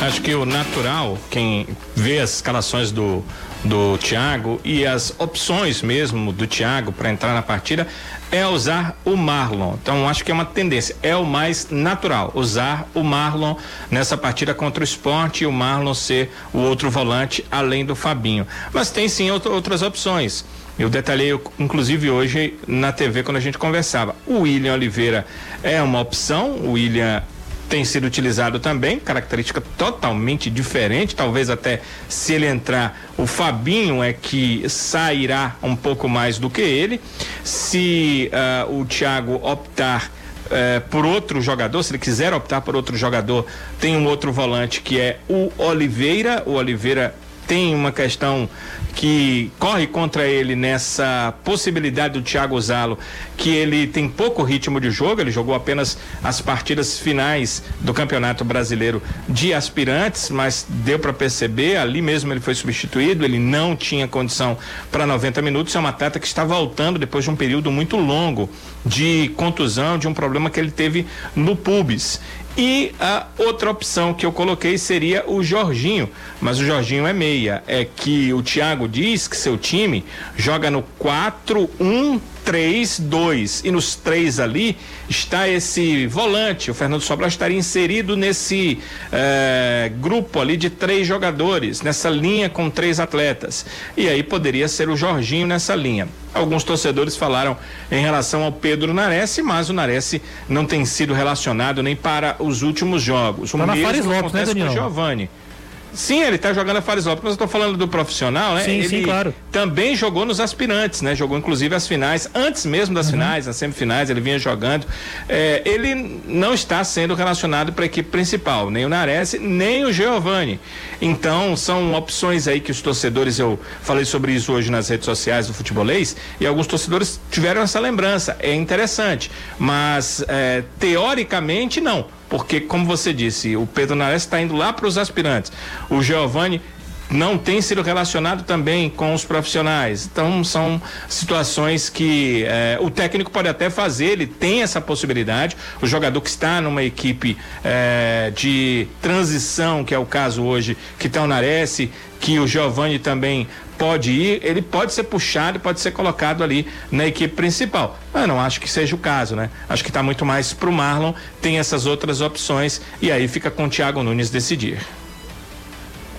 Acho que o natural, quem vê as escalações do, do Thiago e as opções mesmo do Thiago para entrar na partida é usar o Marlon. Então acho que é uma tendência, é o mais natural usar o Marlon nessa partida contra o esporte e o Marlon ser o outro volante além do Fabinho. Mas tem sim outras opções. Eu detalhei, inclusive, hoje na TV quando a gente conversava. O William Oliveira é uma opção, o William tem sido utilizado também, característica totalmente diferente, talvez até se ele entrar, o Fabinho é que sairá um pouco mais do que ele. Se uh, o Thiago optar uh, por outro jogador, se ele quiser optar por outro jogador, tem um outro volante que é o Oliveira. O Oliveira tem uma questão que corre contra ele nessa possibilidade do Thiago Zalo, que ele tem pouco ritmo de jogo, ele jogou apenas as partidas finais do Campeonato Brasileiro de aspirantes, mas deu para perceber, ali mesmo ele foi substituído, ele não tinha condição para 90 minutos, é uma atleta que está voltando depois de um período muito longo de contusão, de um problema que ele teve no pubis. E a outra opção que eu coloquei seria o Jorginho, mas o Jorginho é meia. É que o Thiago diz que seu time joga no 4-1 3, 2. E nos três ali está esse volante. O Fernando Sobral estaria inserido nesse eh, grupo ali de três jogadores, nessa linha com três atletas. E aí poderia ser o Jorginho nessa linha. Alguns torcedores falaram em relação ao Pedro Nares, mas o Nares não tem sido relacionado nem para os últimos jogos. O tá mesmo na Fares Lopes, né, Daniel? Giovanni. Sim, ele está jogando a Fares Lopes, mas eu tô falando do profissional, né? Sim, ele sim, claro. Também jogou nos aspirantes, né? Jogou inclusive as finais, antes mesmo das uhum. finais, nas semifinais, ele vinha jogando. É, ele não está sendo relacionado para a equipe principal, nem o Nares, nem o Giovani. Então, são opções aí que os torcedores, eu falei sobre isso hoje nas redes sociais do futebolês, e alguns torcedores tiveram essa lembrança. É interessante, mas é, teoricamente não porque, como você disse, o Pedro Nares está indo lá para os aspirantes. O Giovanni não tem sido relacionado também com os profissionais. Então, são situações que eh, o técnico pode até fazer, ele tem essa possibilidade. O jogador que está numa equipe eh, de transição, que é o caso hoje, que está o Nares, que o Giovanni também pode ir, ele pode ser puxado, pode ser colocado ali na equipe principal. Mas não acho que seja o caso, né? Acho que está muito mais para o Marlon, tem essas outras opções e aí fica com o Thiago Nunes decidir.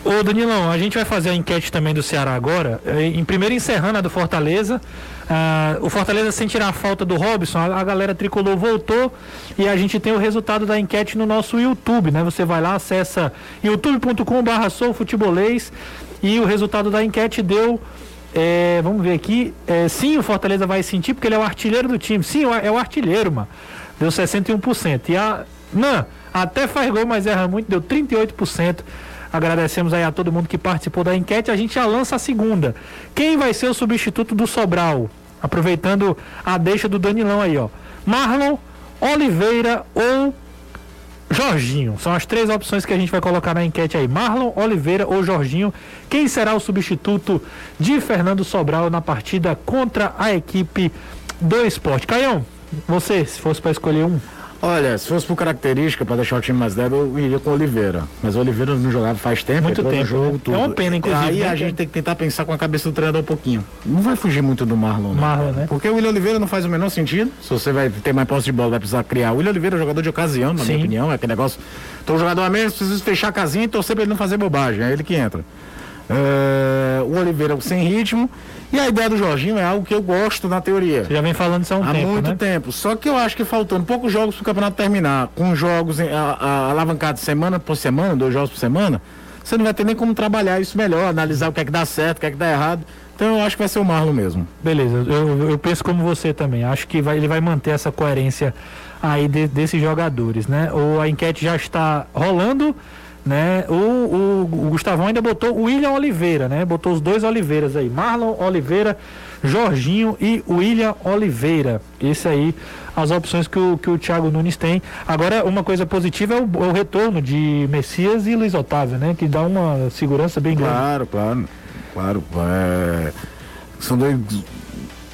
Ô Danilão, a gente vai fazer a enquete também do Ceará agora. É, em primeiro encerrando a do Fortaleza. Uh, o Fortaleza sem tirar a falta do Robson, a, a, galera tricolor voltou e a gente tem o resultado da enquete no nosso YouTube, né? Você vai lá, acessa youtube.com/barra soufutebolês e o resultado da enquete deu. É, vamos ver aqui. É, sim, o Fortaleza vai sentir, porque ele é o artilheiro do time. Sim, é o artilheiro, mano. Deu 61%. E a. Não, até faz gol, mas erra muito, deu 38%. Agradecemos aí a todo mundo que participou da enquete. A gente já lança a segunda. Quem vai ser o substituto do Sobral? Aproveitando a deixa do Danilão aí, ó. Marlon, Oliveira ou Jorginho. São as três opções que a gente vai colocar na enquete aí. Marlon, Oliveira ou Jorginho. Quem será o substituto de Fernando Sobral na partida contra a equipe do esporte? Caião, você, se fosse para escolher um. Olha, se fosse por característica, para deixar o time mais débil, eu iria com o Oliveira. Mas o Oliveira não jogava faz tempo, Muito tempo, jogo, né? tudo. É uma pena, inclusive, Aí né, a gente tem que tentar pensar com a cabeça do treinador um pouquinho. Não vai fugir muito do Marlon, não. Marlon, né? Porque o William Oliveira não faz o menor sentido. Se você vai ter mais posse de bola, vai precisar criar. O William Oliveira é um jogador de ocasião, na Sim. minha opinião. É aquele negócio. Um jogador a menos, preciso fechar a casinha e torcer pra ele não fazer bobagem. É ele que entra. É, o Oliveira sem ritmo. E a ideia do Jorginho é algo que eu gosto na teoria. Você já vem falando isso há um Há tempo, muito né? tempo. Só que eu acho que faltando poucos jogos para o campeonato terminar, com jogos alavancados semana por semana, dois jogos por semana, você não vai ter nem como trabalhar isso melhor, analisar o que é que dá certo, o que é que dá errado. Então eu acho que vai ser o Marlon mesmo. Beleza, eu, eu penso como você também. Acho que vai, ele vai manter essa coerência aí de- desses jogadores, né? Ou a enquete já está rolando, né? O, o, o Gustavão ainda botou o William Oliveira, né? Botou os dois Oliveiras aí, Marlon Oliveira, Jorginho e William Oliveira. Esse aí, as opções que o, que o Thiago Nunes tem. Agora, uma coisa positiva é o, o retorno de Messias e Luiz Otávio, né? Que dá uma segurança bem grande. Claro, claro. Claro. é, São dois.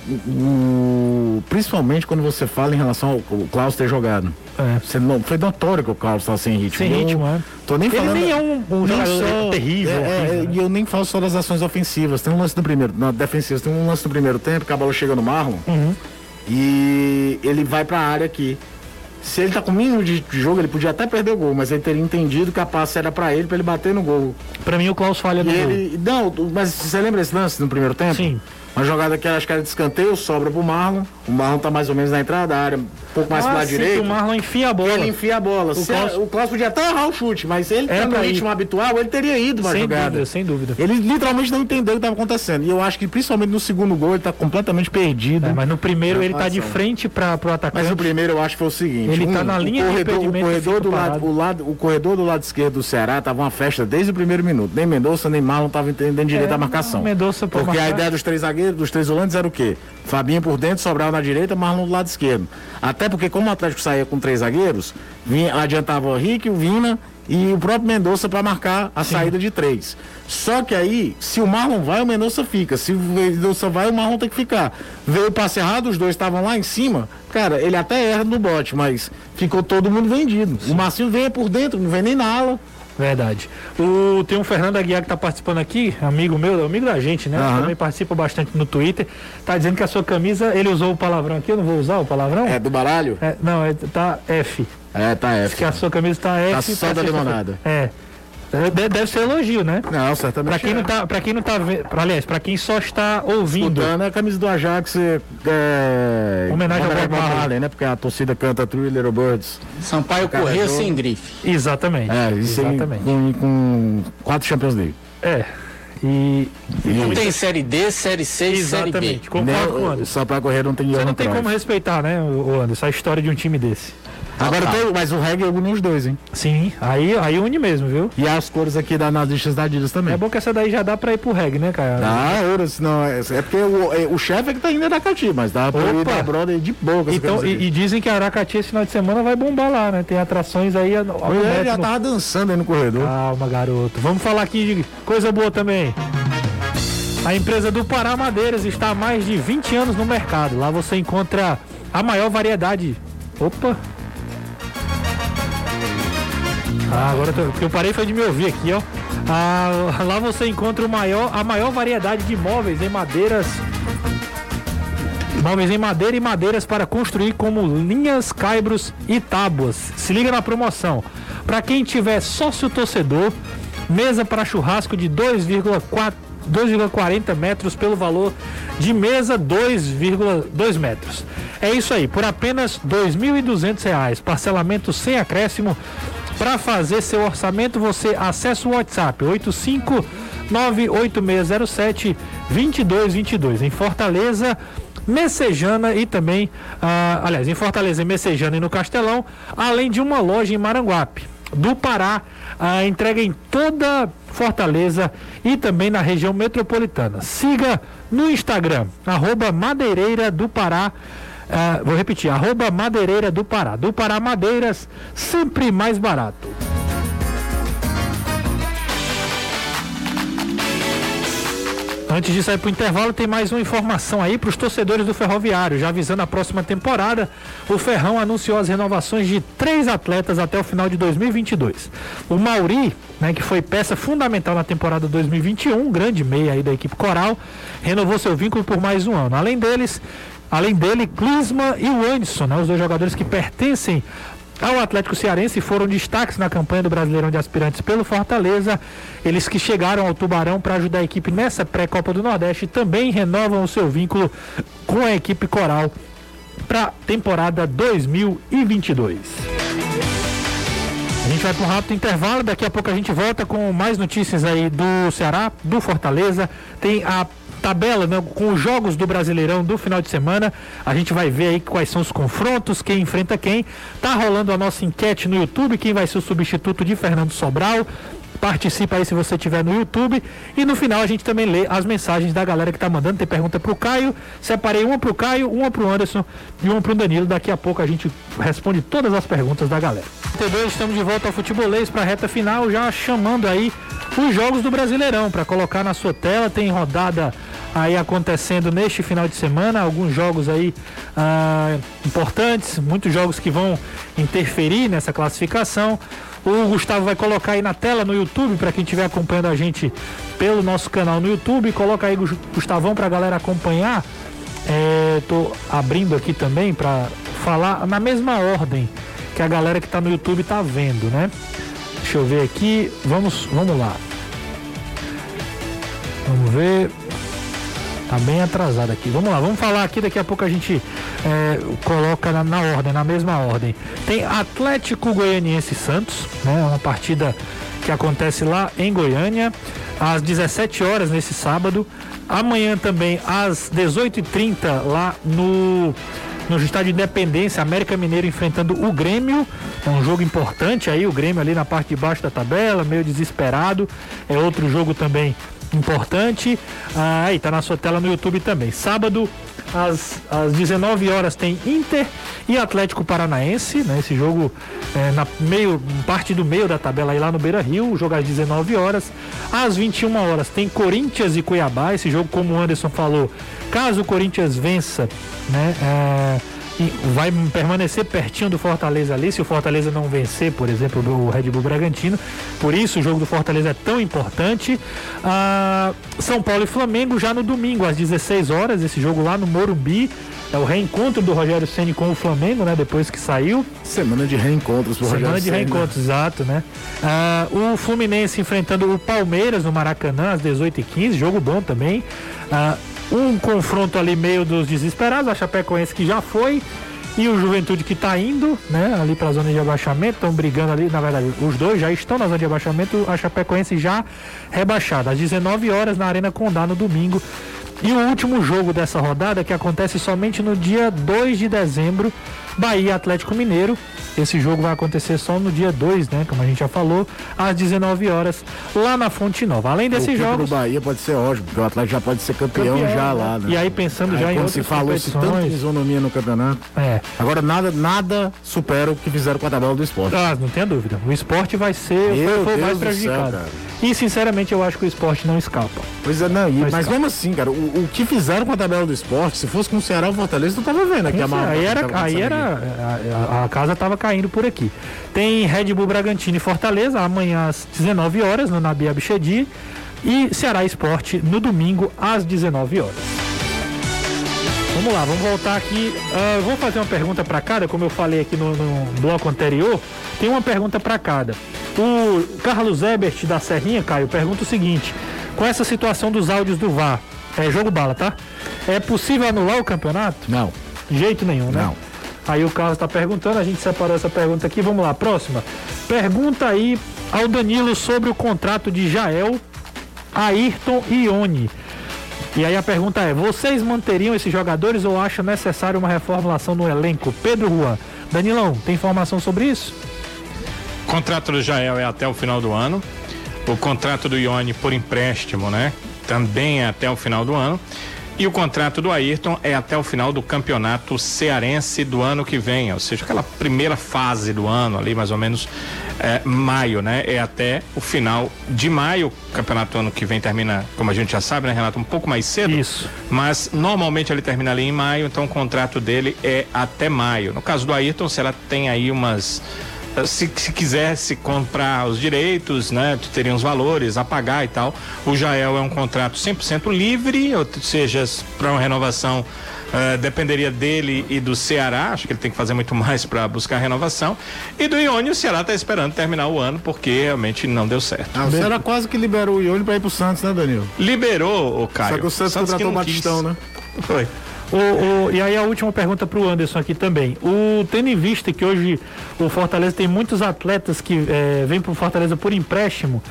O- Principalmente quando você fala em relação ao, ao Klaus ter jogado. É. Você não, foi notório que o Klaus estava sem ritmo. Sem Eu ritmo, é. Tô nem Ele falando. nem é um, um jogador só- terrível. é, é? E eu nem falo só das ações ofensivas. Tem um lance do primeiro, na defensiva, tem um lance do primeiro tempo que a bola chega no Marlon Uhum. e ele vai pra área aqui. Se ele tá com mínimo de jogo, ele podia até perder o gol, mas ele teria entendido que a passe era pra ele, pra ele bater no gol. Pra mim o Klaus falha E no gol. ele. Não, mas você lembra esse lance no primeiro tempo? Sim. Uma jogada que acho que era de escanteio, sobra pro Marlon. O Marlon tá mais ou menos na entrada da área, um pouco mais pro Ah, lado sim, direito. o Marlon enfia a bola. Ele enfia a bola. Se Klaus- a- O Klaus podia até errar o chute, mas se ele Era tá no ritmo habitual, ele teria ido pra Sem jogada. dúvida, sem dúvida. Ele literalmente não entendeu o que estava acontecendo. E eu acho que principalmente no segundo gol ele tá completamente perdido. É, mas no primeiro Na ele tá de frente para pro atacante. Mas o primeiro eu acho que foi o seguinte. um, Ele tá na o linha de corredor, o impedimento e corredor do lado, o lado, o corredor do lado esquerdo do Ceará tava uma festa desde o primeiro minuto. Nem Mendonça, nem Marlon estavam entendendo direito É, a marcação. Mendonça Porque a marcar. ideia dos três zagueiros, dos três volantes era o quê? Fabinho por dentro, Sobral na direita, Marlon do lado esquerdo. Até porque como o Atlético saía com três zagueiros, vinha, adiantava o Henrique, o Vina e o próprio Mendonça para marcar a saída de três. Só que aí, se o Marlon vai, o Mendonça fica. Se o Mendonça vai, o Marlon tem que ficar. Veio o passe errado, os dois estavam lá em cima. Cara, ele até erra no bote, mas ficou todo mundo vendido. O Marcinho veio por dentro, não vem nem na ala. Verdade. O, tem um Fernando Aguiar que tá participando aqui, amigo meu, amigo da gente, né? Aham. Também participa bastante no Twitter. Tá dizendo que a sua camisa, ele usou o palavrão aqui, eu não vou usar o palavrão? É do baralho? É, não, é, tá F. É, tá F. Que a sua camisa tá F. Tá só da limonada. É. De- Deve ser elogio, né? Não, certamente. Pra quem não tá, pra quem não tá vendo, aliás, pra quem só está ouvindo, Escutando é a camisa do Ajax. É, Homenagem ao Bob Marley. né? Porque a torcida canta Little Birds. Sampaio Corrêa sem grife. exatamente. É, isso aí exatamente. com, com quatro Champions League. É. E Não tem série D, série C e série B. exatamente, concordo com o Anderson. Só pra correr não tem Você não tem como respeitar, né, o Anderson, a história de um time desse. Agora tá. tem, mas o reggae une os dois, hein? Sim, aí, aí une mesmo, viu? E as cores aqui da, nas listas da Adidas também. É bom que essa daí já dá pra ir pro reggae, né, cara? Ah, ouro, senão é, é porque o, é, o chefe é que tá indo da Cati, mas dá pra ir Opa! da Brother de essa Então, e, e dizem que Aracati esse final de semana vai bombar lá, né? Tem atrações aí. a- a- Ele já tava dançando aí no corredor. Calma, garoto. Vamos falar aqui de coisa boa também. A empresa do Pará Madeiras está há mais de 20 anos no mercado. Lá você encontra a maior variedade. Opa! Ah, agora tô, eu parei foi de me ouvir aqui, ó. Ah, lá você encontra o maior, a maior variedade de móveis em madeiras. Móveis em madeira e madeiras para construir como linhas, caibros e tábuas. Se liga na promoção. Para quem tiver sócio torcedor, mesa para churrasco de 2,4 2,40 metros pelo valor de mesa 2,2 metros. É isso aí, por apenas R$ 2.200, parcelamento sem acréscimo. Para fazer seu orçamento, você acessa o WhatsApp 8598607 2222 em Fortaleza. Messejana e também, ah, aliás, em Fortaleza, em Messejana e no Castelão, além de uma loja em Maranguape. Do Pará, entrega em toda Fortaleza e também na região metropolitana. Siga no Instagram, arroba Madeireira do Pará. Ah, vou repetir, arroba Madeireira do Pará. Do Pará Madeiras, sempre mais barato. Antes de sair para o intervalo, tem mais uma informação aí para os torcedores do Ferroviário. Já avisando a próxima temporada, o Ferrão anunciou as renovações de três atletas até o final de 2022. O Mauri, né, que foi peça fundamental na temporada 2021, grande meia aí da equipe coral, renovou seu vínculo por mais um ano. Além deles, além dele, Clisma e o Anderson, né, os dois jogadores que pertencem ao Atlético Cearense foram destaques na campanha do Brasileirão de Aspirantes pelo Fortaleza. Eles que chegaram ao Tubarão para ajudar a equipe nessa pré-Copa do Nordeste também renovam o seu vínculo com a equipe coral para a temporada 2022. A gente vai para um rápido intervalo, daqui a pouco a gente volta com mais notícias aí do Ceará, do Fortaleza. Tem a tabela né, com os jogos do Brasileirão do final de semana. A gente vai ver aí quais são os confrontos, quem enfrenta quem. Tá rolando a nossa enquete no YouTube, quem vai ser o substituto de Fernando Sobral. Participa aí se você tiver no YouTube. E no final a gente também lê as mensagens da galera que tá mandando. Tem pergunta pro Caio. Separei uma pro Caio, uma pro Anderson e uma pro Danilo. Daqui a pouco a gente responde todas as perguntas da galera. Estamos de volta ao futebolês para a reta final, já chamando aí os jogos do Brasileirão para colocar na sua tela. Tem rodada aí acontecendo neste final de semana, alguns jogos aí ah, importantes, muitos jogos que vão interferir nessa classificação. O Gustavo vai colocar aí na tela no YouTube para quem estiver acompanhando a gente pelo nosso canal no YouTube. Coloca aí Gustavão para a galera acompanhar. Estou é, abrindo aqui também para falar na mesma ordem que a galera que está no YouTube está vendo, né? Deixa eu ver aqui. Vamos, vamos lá. Vamos ver. Tá bem atrasado aqui. Vamos lá, vamos falar aqui. Daqui a pouco a gente é, coloca na, na, ordem, na mesma ordem. Tem Atlético Goianiense Santos, né? Uma partida que acontece lá em Goiânia, às 17 horas nesse sábado. Amanhã também às 18h30 lá no no estádio Independência, América Mineiro enfrentando o Grêmio. É um jogo importante aí, o Grêmio ali na parte de baixo da tabela, meio desesperado. É outro jogo também importante. Ah, aí tá na sua tela no YouTube também. Sábado, às, às 19 horas, tem Inter e Atlético Paranaense, né? Esse jogo é, na meio, parte do meio da tabela aí lá no Beira Rio, jogo às 19 horas. Às 21 horas tem Corinthians e Cuiabá. Esse jogo, como o Anderson falou, caso o Corinthians vença, né? É vai permanecer pertinho do Fortaleza ali, se o Fortaleza não vencer, por exemplo, do Red Bull Bragantino. Por isso o jogo do Fortaleza é tão importante. Ah, São Paulo e Flamengo já no domingo, às 16 horas, esse jogo lá no Morumbi. É o reencontro do Rogério Ceni com o Flamengo, né? Depois que saiu. Semana de reencontros pro Semana de reencontros, né? exato, né? Ah, o Fluminense enfrentando o Palmeiras no Maracanã às 18h15, jogo bom também. Ah, um confronto ali meio dos desesperados, a Chapecoense que já foi e o Juventude que está indo, né, ali para a zona de abaixamento, estão brigando ali, na verdade, os dois já estão na zona de abaixamento, a Chapecoense já rebaixada, às 19 horas na Arena Condá no domingo. E o último jogo dessa rodada, que acontece somente no dia 2 de dezembro, Bahia Atlético Mineiro. Esse jogo vai acontecer só no dia 2, né? Como a gente já falou, às 19 horas, lá na Fonte Nova. Além desses o jogos. O Bahia pode ser ótimo, porque o Atlético já pode ser campeão, campeão já lá, né? E aí pensando aí, já em outras se falou se tanto em isonomia no campeonato. É. Agora nada, nada supera o que fizeram com a tabela do esporte. Ah, não tenha dúvida. O esporte vai ser Meu foi, foi mais prejudicado. Céu, e sinceramente eu acho que o esporte não escapa. Pois é, não, e, mas escapa. mesmo assim, cara, o, o, que fizeram com a tabela do esporte, se fosse com o Ceará ou Fortaleza, tu tava vendo aqui a Aí era, aí era a, a, casa tava caindo por aqui. Tem Red Bull Bragantino e Fortaleza amanhã às 19 horas no Nabi Abichedi e Ceará Esporte no domingo às 19 horas. Vamos lá, vamos voltar aqui. Uh, vou fazer uma pergunta para cada, como eu falei aqui no, no bloco anterior. Tem uma pergunta para cada. O Carlos Ebert da Serrinha, Caio, pergunta o seguinte: com essa situação dos áudios do VAR, é jogo bala, tá? É possível anular o campeonato? Não. De jeito nenhum, né? Não. Aí o Carlos está perguntando, a gente separou essa pergunta aqui. Vamos lá, próxima. Pergunta aí ao Danilo sobre o contrato de Jael, Ayrton e Ione. E aí a pergunta é: vocês manteriam esses jogadores ou acham necessário uma reformulação no elenco? Pedro Juan. Danilão, tem informação sobre isso? O contrato do Jael é até o final do ano. O contrato do Ione por empréstimo, né? Também é até o final do ano. E o contrato do Ayrton é até o final do campeonato cearense do ano que vem, ou seja, aquela primeira fase do ano ali, mais ou menos, é, maio, né? É até o final de maio. O campeonato ano que vem termina, como a gente já sabe, né, Renato? Um pouco mais cedo. Isso. Mas normalmente ele termina ali em maio, então o contrato dele é até maio. No caso do Ayrton, se ela tem aí umas se, se quisesse comprar os direitos, né, teria uns valores a pagar e tal. O Jael é um contrato 100% livre, ou seja, para uma renovação Uh, dependeria dele e do Ceará, acho que ele tem que fazer muito [laughs] mais para buscar renovação. E do Ione, o Ceará está esperando terminar o ano porque realmente não deu certo. Ah, o Ceará quase que liberou o Ione para ir pro Santos, né, Danilo? Liberou, o Caio. Só que o Santos, Santos contratou o Batistão, né? Foi. O, o, e aí a última pergunta para o Anderson aqui também. O tendo em vista que hoje o Fortaleza tem muitos atletas que é, vêm para o Fortaleza por empréstimo,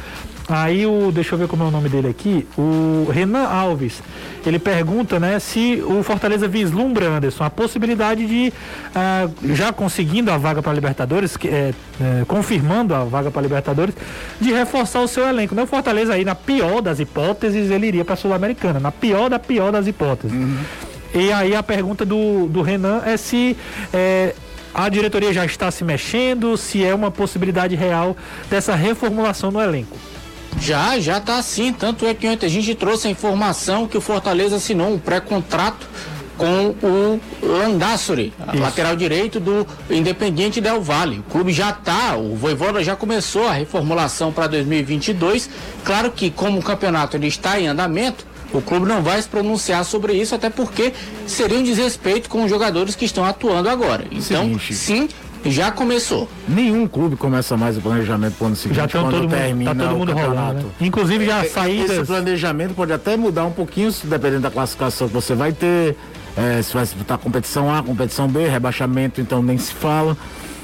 Aí o, deixa eu ver como é o nome dele aqui, o Renan Alves, ele pergunta, né, se o Fortaleza vislumbra, Anderson, a possibilidade de, ah, já conseguindo a vaga para Libertadores, que, é, é, confirmando a vaga para Libertadores, de reforçar o seu elenco. Né? O Fortaleza aí, na pior das hipóteses, ele iria para a Sul-Americana, na pior da pior das hipóteses. Uhum. E aí a pergunta do, do Renan é se é, a diretoria já está se mexendo, se é uma possibilidade real dessa reformulação no elenco. Já, já está assim. Tanto é que ontem a gente trouxe a informação que o Fortaleza assinou um pré-contrato com o Landassori, lateral direito do Independiente Del Valle. O clube já está, o Voivoda já começou a reformulação para 2022. Claro que como o campeonato ele está em andamento, o clube não vai se pronunciar sobre isso, até porque seria um desrespeito com os jogadores que estão atuando agora. Então, Seguinte. sim, já começou. Nenhum clube começa mais o planejamento para o ano seguinte. Já quando todo termina mundo, tá todo mundo rolando. Né? Inclusive já é, saídas. Esse planejamento pode até mudar um pouquinho, dependendo da classificação que você vai ter. É, se vai disputar competição A, competição B, rebaixamento, então nem se fala.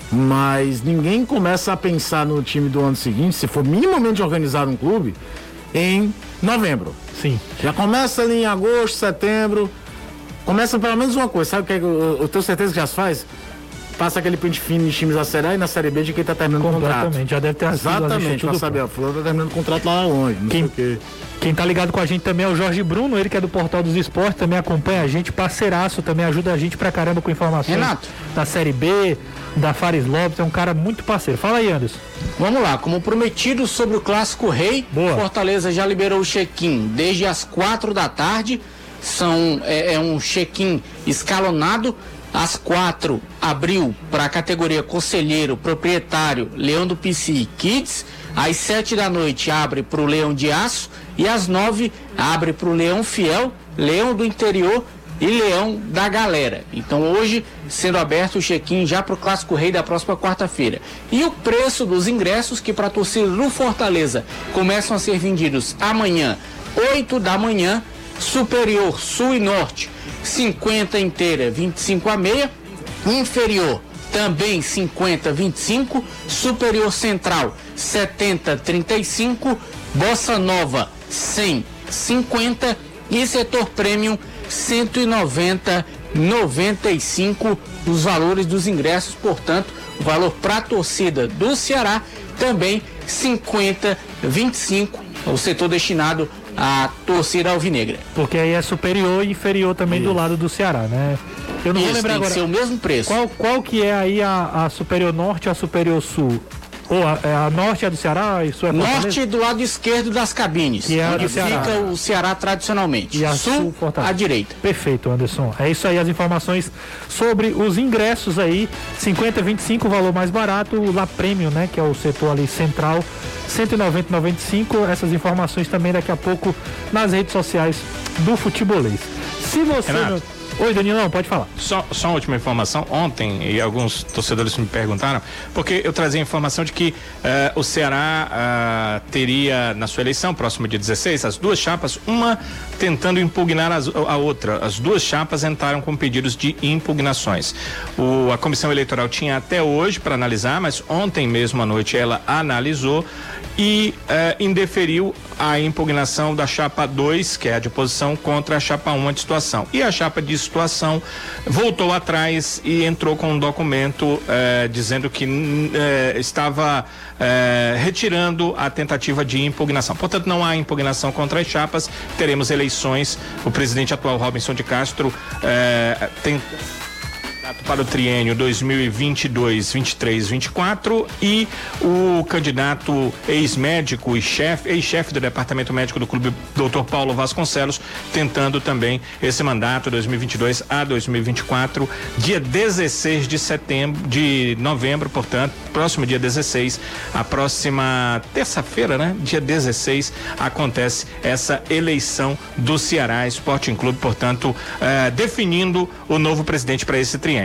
Mas ninguém começa a pensar no time do ano seguinte, se for minimamente organizar um clube, em novembro. Sim. Já começa ali em agosto, setembro. Começa pelo menos uma coisa, sabe o que é eu, eu tenho certeza que já se faz? Passa aquele pente fino em times da Série A e na Série B de quem tá terminando o contrato. já deve ter Exatamente, pra saber, a fulano tá terminando o contrato lá onde, não quem, sei o quê. Quem tá ligado com a gente também é o Jorge Bruno, ele que é do Portal dos Esportes, também acompanha a gente, parceiraço, também ajuda a gente pra caramba com informações Renato. da Série B, da Fares Lopes, é um cara muito parceiro. Fala aí, Anderson. Vamos lá, como prometido sobre o Clássico Rei, Boa. Fortaleza já liberou o check-in desde as quatro da tarde, são, é, é um check-in escalonado, às quatro, abriu para a categoria conselheiro, proprietário, Leão do PC Kids. Às sete da noite, abre para o Leão de Aço. E às nove, abre para o Leão Fiel, Leão do Interior e Leão da Galera. Então hoje, sendo aberto o check-in já para o Clássico Rei da próxima quarta-feira. E o preço dos ingressos que para a torcida do Fortaleza começam a ser vendidos amanhã, 8 da manhã, Superior, Sul e Norte, 50 inteira, 25 a meia. Inferior, também 50, 25. Superior Central, 70, 35. Bossa Nova, 100, 50. E setor Premium, 190, 95. Os valores dos ingressos, portanto, o valor para a torcida do Ceará também 50, 25. O setor destinado a torcida alvinegra. Porque aí é superior e inferior também Isso. do lado do Ceará, né? Eu não Isso, vou lembrar agora. ser o mesmo preço. Qual, qual que é aí a, a superior norte e a superior sul? Ou a, é a, norte é do Ceará? Isso é norte do lado esquerdo das cabines, que é onde fica Ceará. o Ceará tradicionalmente. E a sul, sul à direita. Perfeito, Anderson. É isso aí, as informações sobre os ingressos aí. 50, 25, o valor mais barato. O La Premium, né? Que é o setor ali central. 190, 95. Essas informações também daqui a pouco nas redes sociais do Futebolês. Se você. Renato. Oi, Danilão, pode falar. Só, só uma última informação. Ontem, e alguns torcedores me perguntaram, porque eu trazia a informação de que uh, o Ceará uh, teria, na sua eleição, próximo dia 16, as duas chapas, uma tentando impugnar as, a outra. As duas chapas entraram com pedidos de impugnações. O, a comissão eleitoral tinha até hoje para analisar, mas ontem mesmo à noite ela analisou e eh, indeferiu a impugnação da chapa 2, que é a de oposição, contra a chapa 1, um, de situação. E a chapa de situação voltou atrás e entrou com um documento eh, dizendo que eh, estava retirando a tentativa de impugnação. Portanto, não há impugnação contra as chapas, teremos eleições. O presidente atual, Robinson de Castro, tem para o triênio 2022, 23, 24 e o candidato ex-médico e chefe, ex-chefe do departamento médico do clube, Dr. Paulo Vasconcelos, tentando também esse mandato 2022 a 2024, dia 16 de setembro, de novembro, portanto, próximo dia 16, a próxima terça-feira, né? Dia 16 acontece essa eleição do Ceará Sporting Clube, portanto, eh, definindo o novo presidente para esse triênio.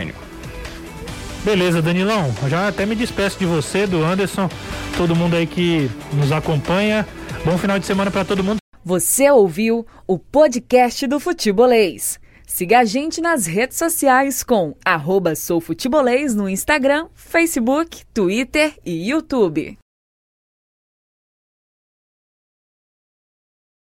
Beleza, Danilão. Já até me despeço de você, do Anderson, todo mundo aí que nos acompanha. Bom final de semana para todo mundo. Você ouviu o podcast do Futebolês. Siga a gente nas redes sociais com arroba soufutebolês no Instagram, Facebook, Twitter e YouTube.